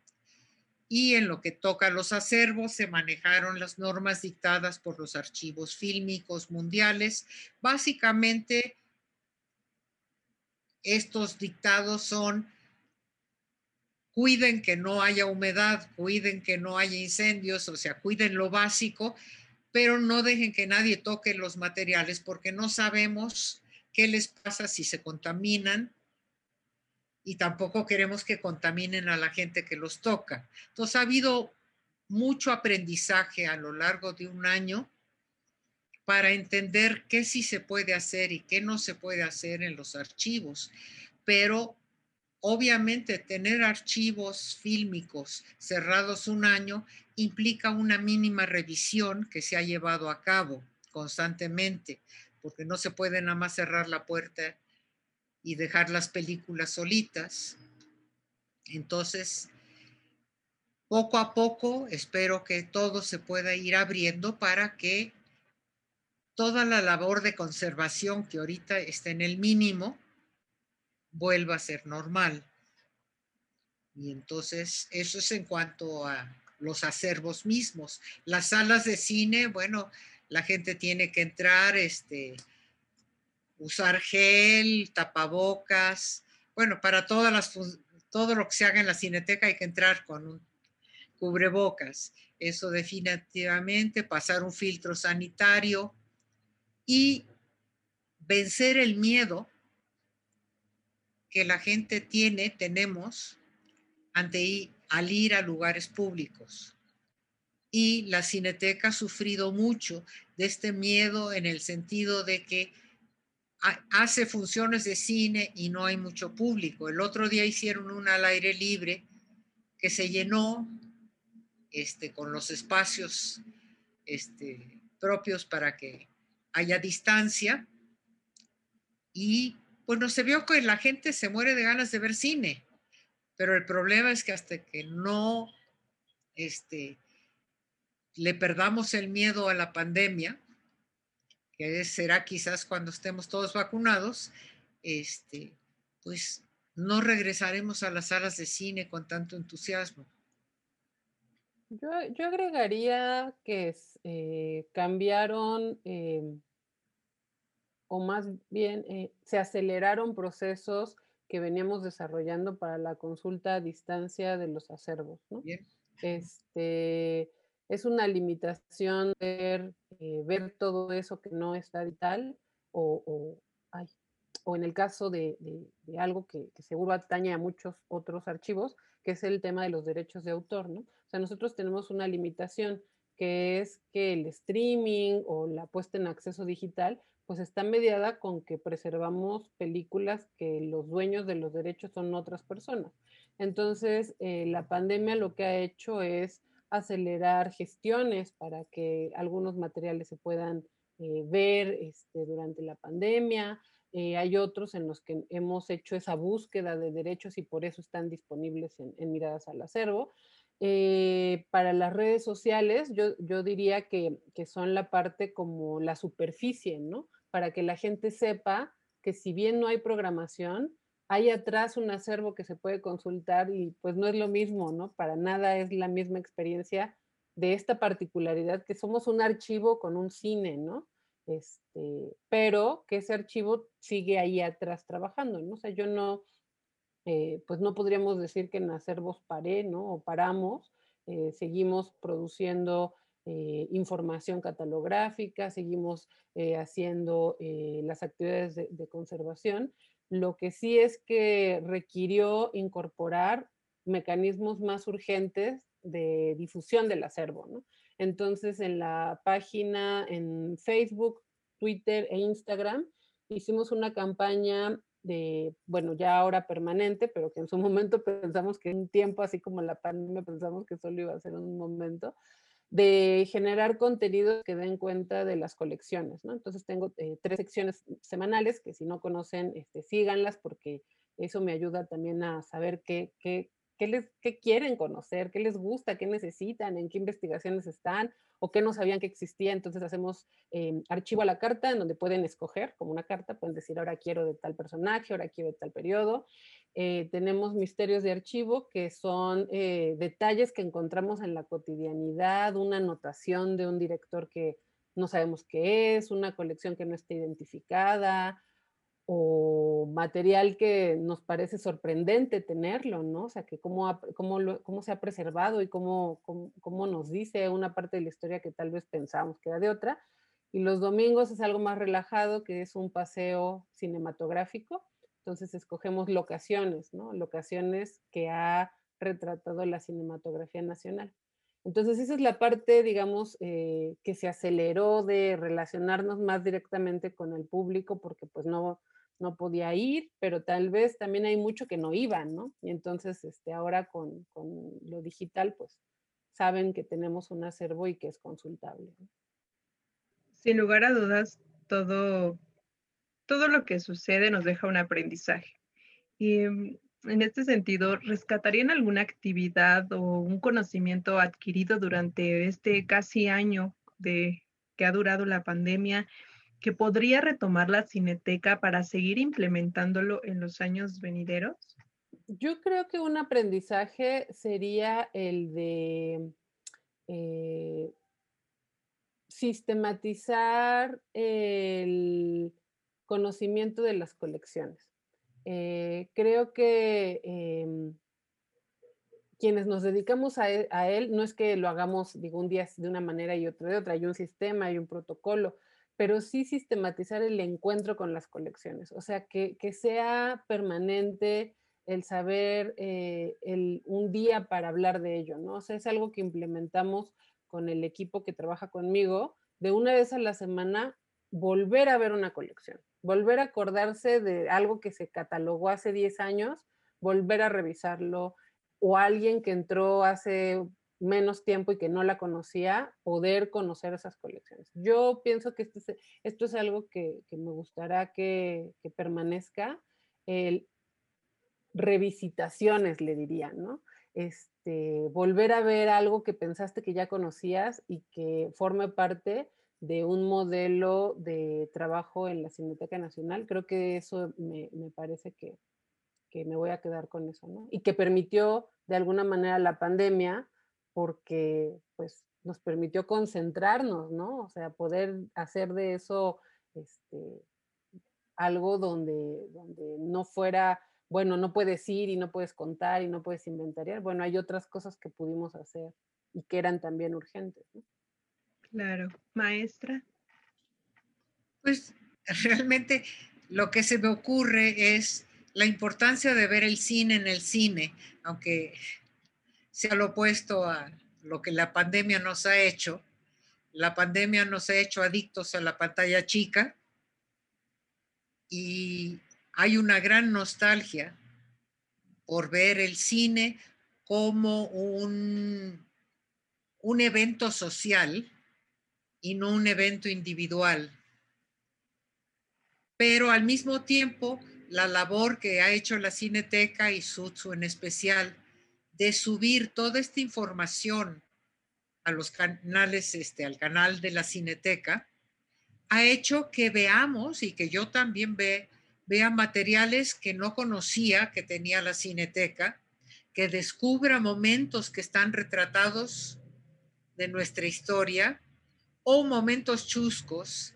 [SPEAKER 2] Y en lo que toca a los acervos, se manejaron las normas dictadas por los archivos fílmicos mundiales. Básicamente, estos dictados son cuiden que no haya humedad, cuiden que no haya incendios, o sea, cuiden lo básico, pero no dejen que nadie toque los materiales porque no sabemos qué les pasa si se contaminan y tampoco queremos que contaminen a la gente que los toca. Entonces ha habido mucho aprendizaje a lo largo de un año para entender qué sí se puede hacer y qué no se puede hacer en los archivos. Pero obviamente tener archivos fílmicos cerrados un año implica una mínima revisión que se ha llevado a cabo constantemente porque no se puede nada más cerrar la puerta y dejar las películas solitas. Entonces, poco a poco espero que todo se pueda ir abriendo para que toda la labor de conservación que ahorita está en el mínimo vuelva a ser normal. Y entonces, eso es en cuanto a los acervos mismos. Las salas de cine, bueno, la gente tiene que entrar, este, usar gel, tapabocas, bueno, para todas las, todo lo que se haga en la cineteca hay que entrar con un cubrebocas. Eso definitivamente, pasar un filtro sanitario y vencer el miedo que la gente tiene, tenemos, ante al ir a lugares públicos y la cineteca ha sufrido mucho de este miedo en el sentido de que hace funciones de cine y no hay mucho público. El otro día hicieron una al aire libre que se llenó este, con los espacios este, propios para que haya distancia y bueno, se vio que la gente se muere de ganas de ver cine, pero el problema es que hasta que no este, le perdamos el miedo a la pandemia, que será quizás cuando estemos todos vacunados, este, pues no regresaremos a las salas de cine con tanto entusiasmo.
[SPEAKER 3] Yo, agregaría que eh, cambiaron eh, o más bien eh, se aceleraron procesos que veníamos desarrollando para la consulta a distancia de los acervos. ¿no? Este, es una limitación ver, eh, ver todo eso que no está digital o, o, o en el caso de, de, algo que, que, seguro atañe a muchos otros archivos, que es el tema de los derechos de autor, ¿no? O sea, nosotros tenemos una limitación que es que el streaming o la puesta en acceso digital, pues está mediada con que preservamos películas que los dueños de los derechos son otras personas. Entonces, eh, la pandemia lo que ha hecho es acelerar gestiones para que algunos materiales se puedan eh, ver este, durante la pandemia. Eh, hay otros en los que hemos hecho esa búsqueda de derechos y por eso están disponibles en, Miradas al Acervo. Eh, para las redes sociales, yo, diría que, que, son la parte como la superficie, ¿no? Para que la gente sepa que si bien no hay programación, hay atrás un acervo que se puede consultar y pues no es lo mismo, ¿no? Para nada es la misma experiencia de esta particularidad que somos un archivo con un cine, ¿no? Este, pero que ese archivo sigue ahí atrás trabajando, ¿no? O sea, yo no, eh, pues no podríamos decir que en acervos paré, ¿no? O paramos, eh, seguimos produciendo eh, información catalográfica, seguimos haciendo las actividades de conservación, lo que sí es que requirió incorporar mecanismos más urgentes de difusión del acervo. ¿no? Entonces, en la página en Facebook, Twitter e Instagram, hicimos una campaña de, bueno, ya ahora permanente, pero que en su [laughs] momento pensamos que un tiempo, así como la pandemia, pensamos que solo iba a ser un momento, de generar contenido que den cuenta de las colecciones, ¿no? Entonces tengo eh, tres secciones semanales que si no conocen, este, síganlas porque eso me ayuda también a saber qué, qué, qué, les, qué quieren conocer, qué les gusta, qué necesitan, en qué investigaciones están o qué no sabían que existía. Entonces hacemos em, archivo a la carta en donde pueden escoger como una carta, pueden decir ahora quiero de tal personaje, ahora quiero de tal periodo. Eh, tenemos misterios de archivo que son eh, detalles que encontramos en la cotidianidad, una anotación de un director que no sabemos qué es, una colección que no está identificada, o material que nos parece sorprendente tenerlo, ¿no? O sea, que cómo, cómo, cómo se ha preservado y cómo, cómo, nos dice una parte de la historia que tal vez pensamos que era de otra. Y los domingos es algo más relajado, que es un paseo cinematográfico. Entonces escogemos locaciones, ¿no? Locaciones que ha retratado la cinematografía nacional. Entonces esa es la parte, digamos, eh, que se aceleró de relacionarnos más directamente con el público, porque pues no, no podía ir, pero tal vez también hay mucho que no iban, ¿no? Y entonces este, ahora con, lo digital, pues saben que tenemos un acervo y que es consultable.
[SPEAKER 1] Sin lugar a dudas, todo, todo lo que sucede nos deja un aprendizaje. Y mm, en este sentido, ¿rescatarían alguna actividad o un conocimiento adquirido durante este casi año de que ha durado la pandemia que podría retomar la cineteca para seguir implementándolo en los años venideros?
[SPEAKER 3] Yo creo que un aprendizaje sería el de eh, sistematizar el conocimiento de las colecciones. Eh, creo que em, quienes nos dedicamos a él, a él, no es que lo hagamos, digo, un día de una manera y otro de otra, hay un sistema, hay un protocolo, pero sí sistematizar el encuentro con las colecciones, o sea, que, sea permanente el saber eh, el, un día para hablar de ello, ¿no? O sea, es algo que implementamos con el equipo que trabaja conmigo, de una vez a la semana volver a ver una colección, volver a acordarse de algo que se catalogó hace 10 años, volver a revisarlo, o alguien que entró hace menos tiempo y que no la conocía, poder conocer esas colecciones. Yo pienso que esto es, esto es algo que, me gustará que, permanezca. El, revisitaciones, le diría, ¿no? Este, volver a ver algo que pensaste que ya conocías y que forme parte de un modelo de trabajo en la Cineteca Nacional. Creo que eso me, me parece que, que me voy a quedar con eso, ¿no? Y que permitió de alguna manera la pandemia porque pues nos permitió concentrarnos, ¿no? O sea, poder hacer de eso este, algo donde, donde no fuera, bueno, no puedes ir y no puedes contar y no puedes inventariar. Bueno, hay otras cosas que pudimos hacer y que eran también urgentes. ¿no?
[SPEAKER 1] Claro, maestra.
[SPEAKER 2] Pues [laughs] realmente lo que se me ocurre es la importancia de ver el cine en el cine, aunque sea lo opuesto a lo que la pandemia nos ha hecho. La pandemia nos ha hecho adictos a la pantalla chica y hay una gran nostalgia por ver el cine como un, un evento social y no un evento individual. Pero al mismo tiempo, la labor que ha hecho la Cineteca y Sutsu en especial de subir toda esta información a los canales, este, al canal de la Cineteca, ha hecho que veamos y que yo también ve, vea materiales que no conocía que tenía la Cineteca, que descubra momentos que están retratados de nuestra historia o momentos chuscos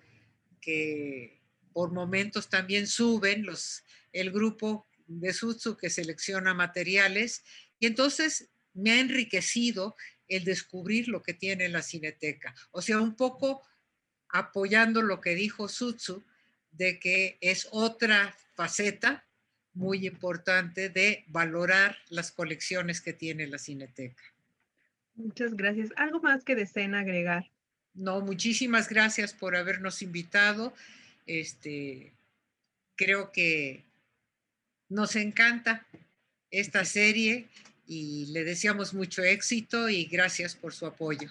[SPEAKER 2] que por momentos también suben los, el grupo de Sutsu que selecciona materiales y entonces me ha enriquecido el descubrir lo que tiene la cineteca. O sea, un poco apoyando lo que dijo Sutsu, de que es otra faceta muy importante de valorar las colecciones que tiene la cineteca.
[SPEAKER 1] Muchas gracias. ¿Algo más que deseen agregar?
[SPEAKER 2] No, muchísimas gracias por habernos invitado. Este, creo que nos encanta esta serie y le deseamos mucho éxito y gracias por su apoyo.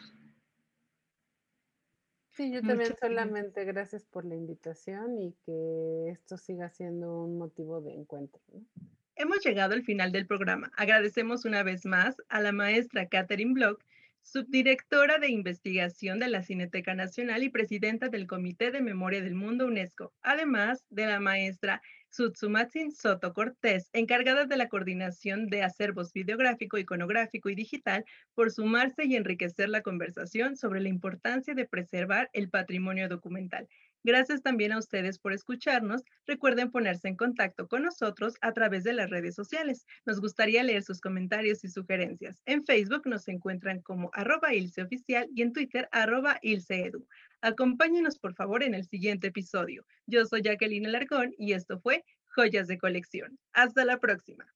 [SPEAKER 3] Sí, yo también solamente gracias por la invitación y que esto siga siendo un motivo de encuentro.
[SPEAKER 1] Hemos llegado al final del programa. Agradecemos una vez más a la maestra Catherine Block, subdirectora de investigación de la Cineteca Nacional y presidenta del Comité de Memoria del Mundo UNESCO, además de la maestra Sutsumatsin Soto Cortés, encargada de la coordinación de acervos videográfico, iconográfico y digital, por sumarse y enriquecer la conversación sobre la importancia de preservar el patrimonio documental. Gracias también a ustedes por escucharnos. Recuerden ponerse en contacto con nosotros a través de las redes sociales. Nos gustaría leer sus comentarios y sugerencias. En Facebook nos encuentran como arroba ilseoficial y en Twitter arroba ilseedu. Acompáñenos por favor en el siguiente episodio. Yo soy Jacqueline Alarcón y esto fue Joyas de Colección. Hasta la próxima.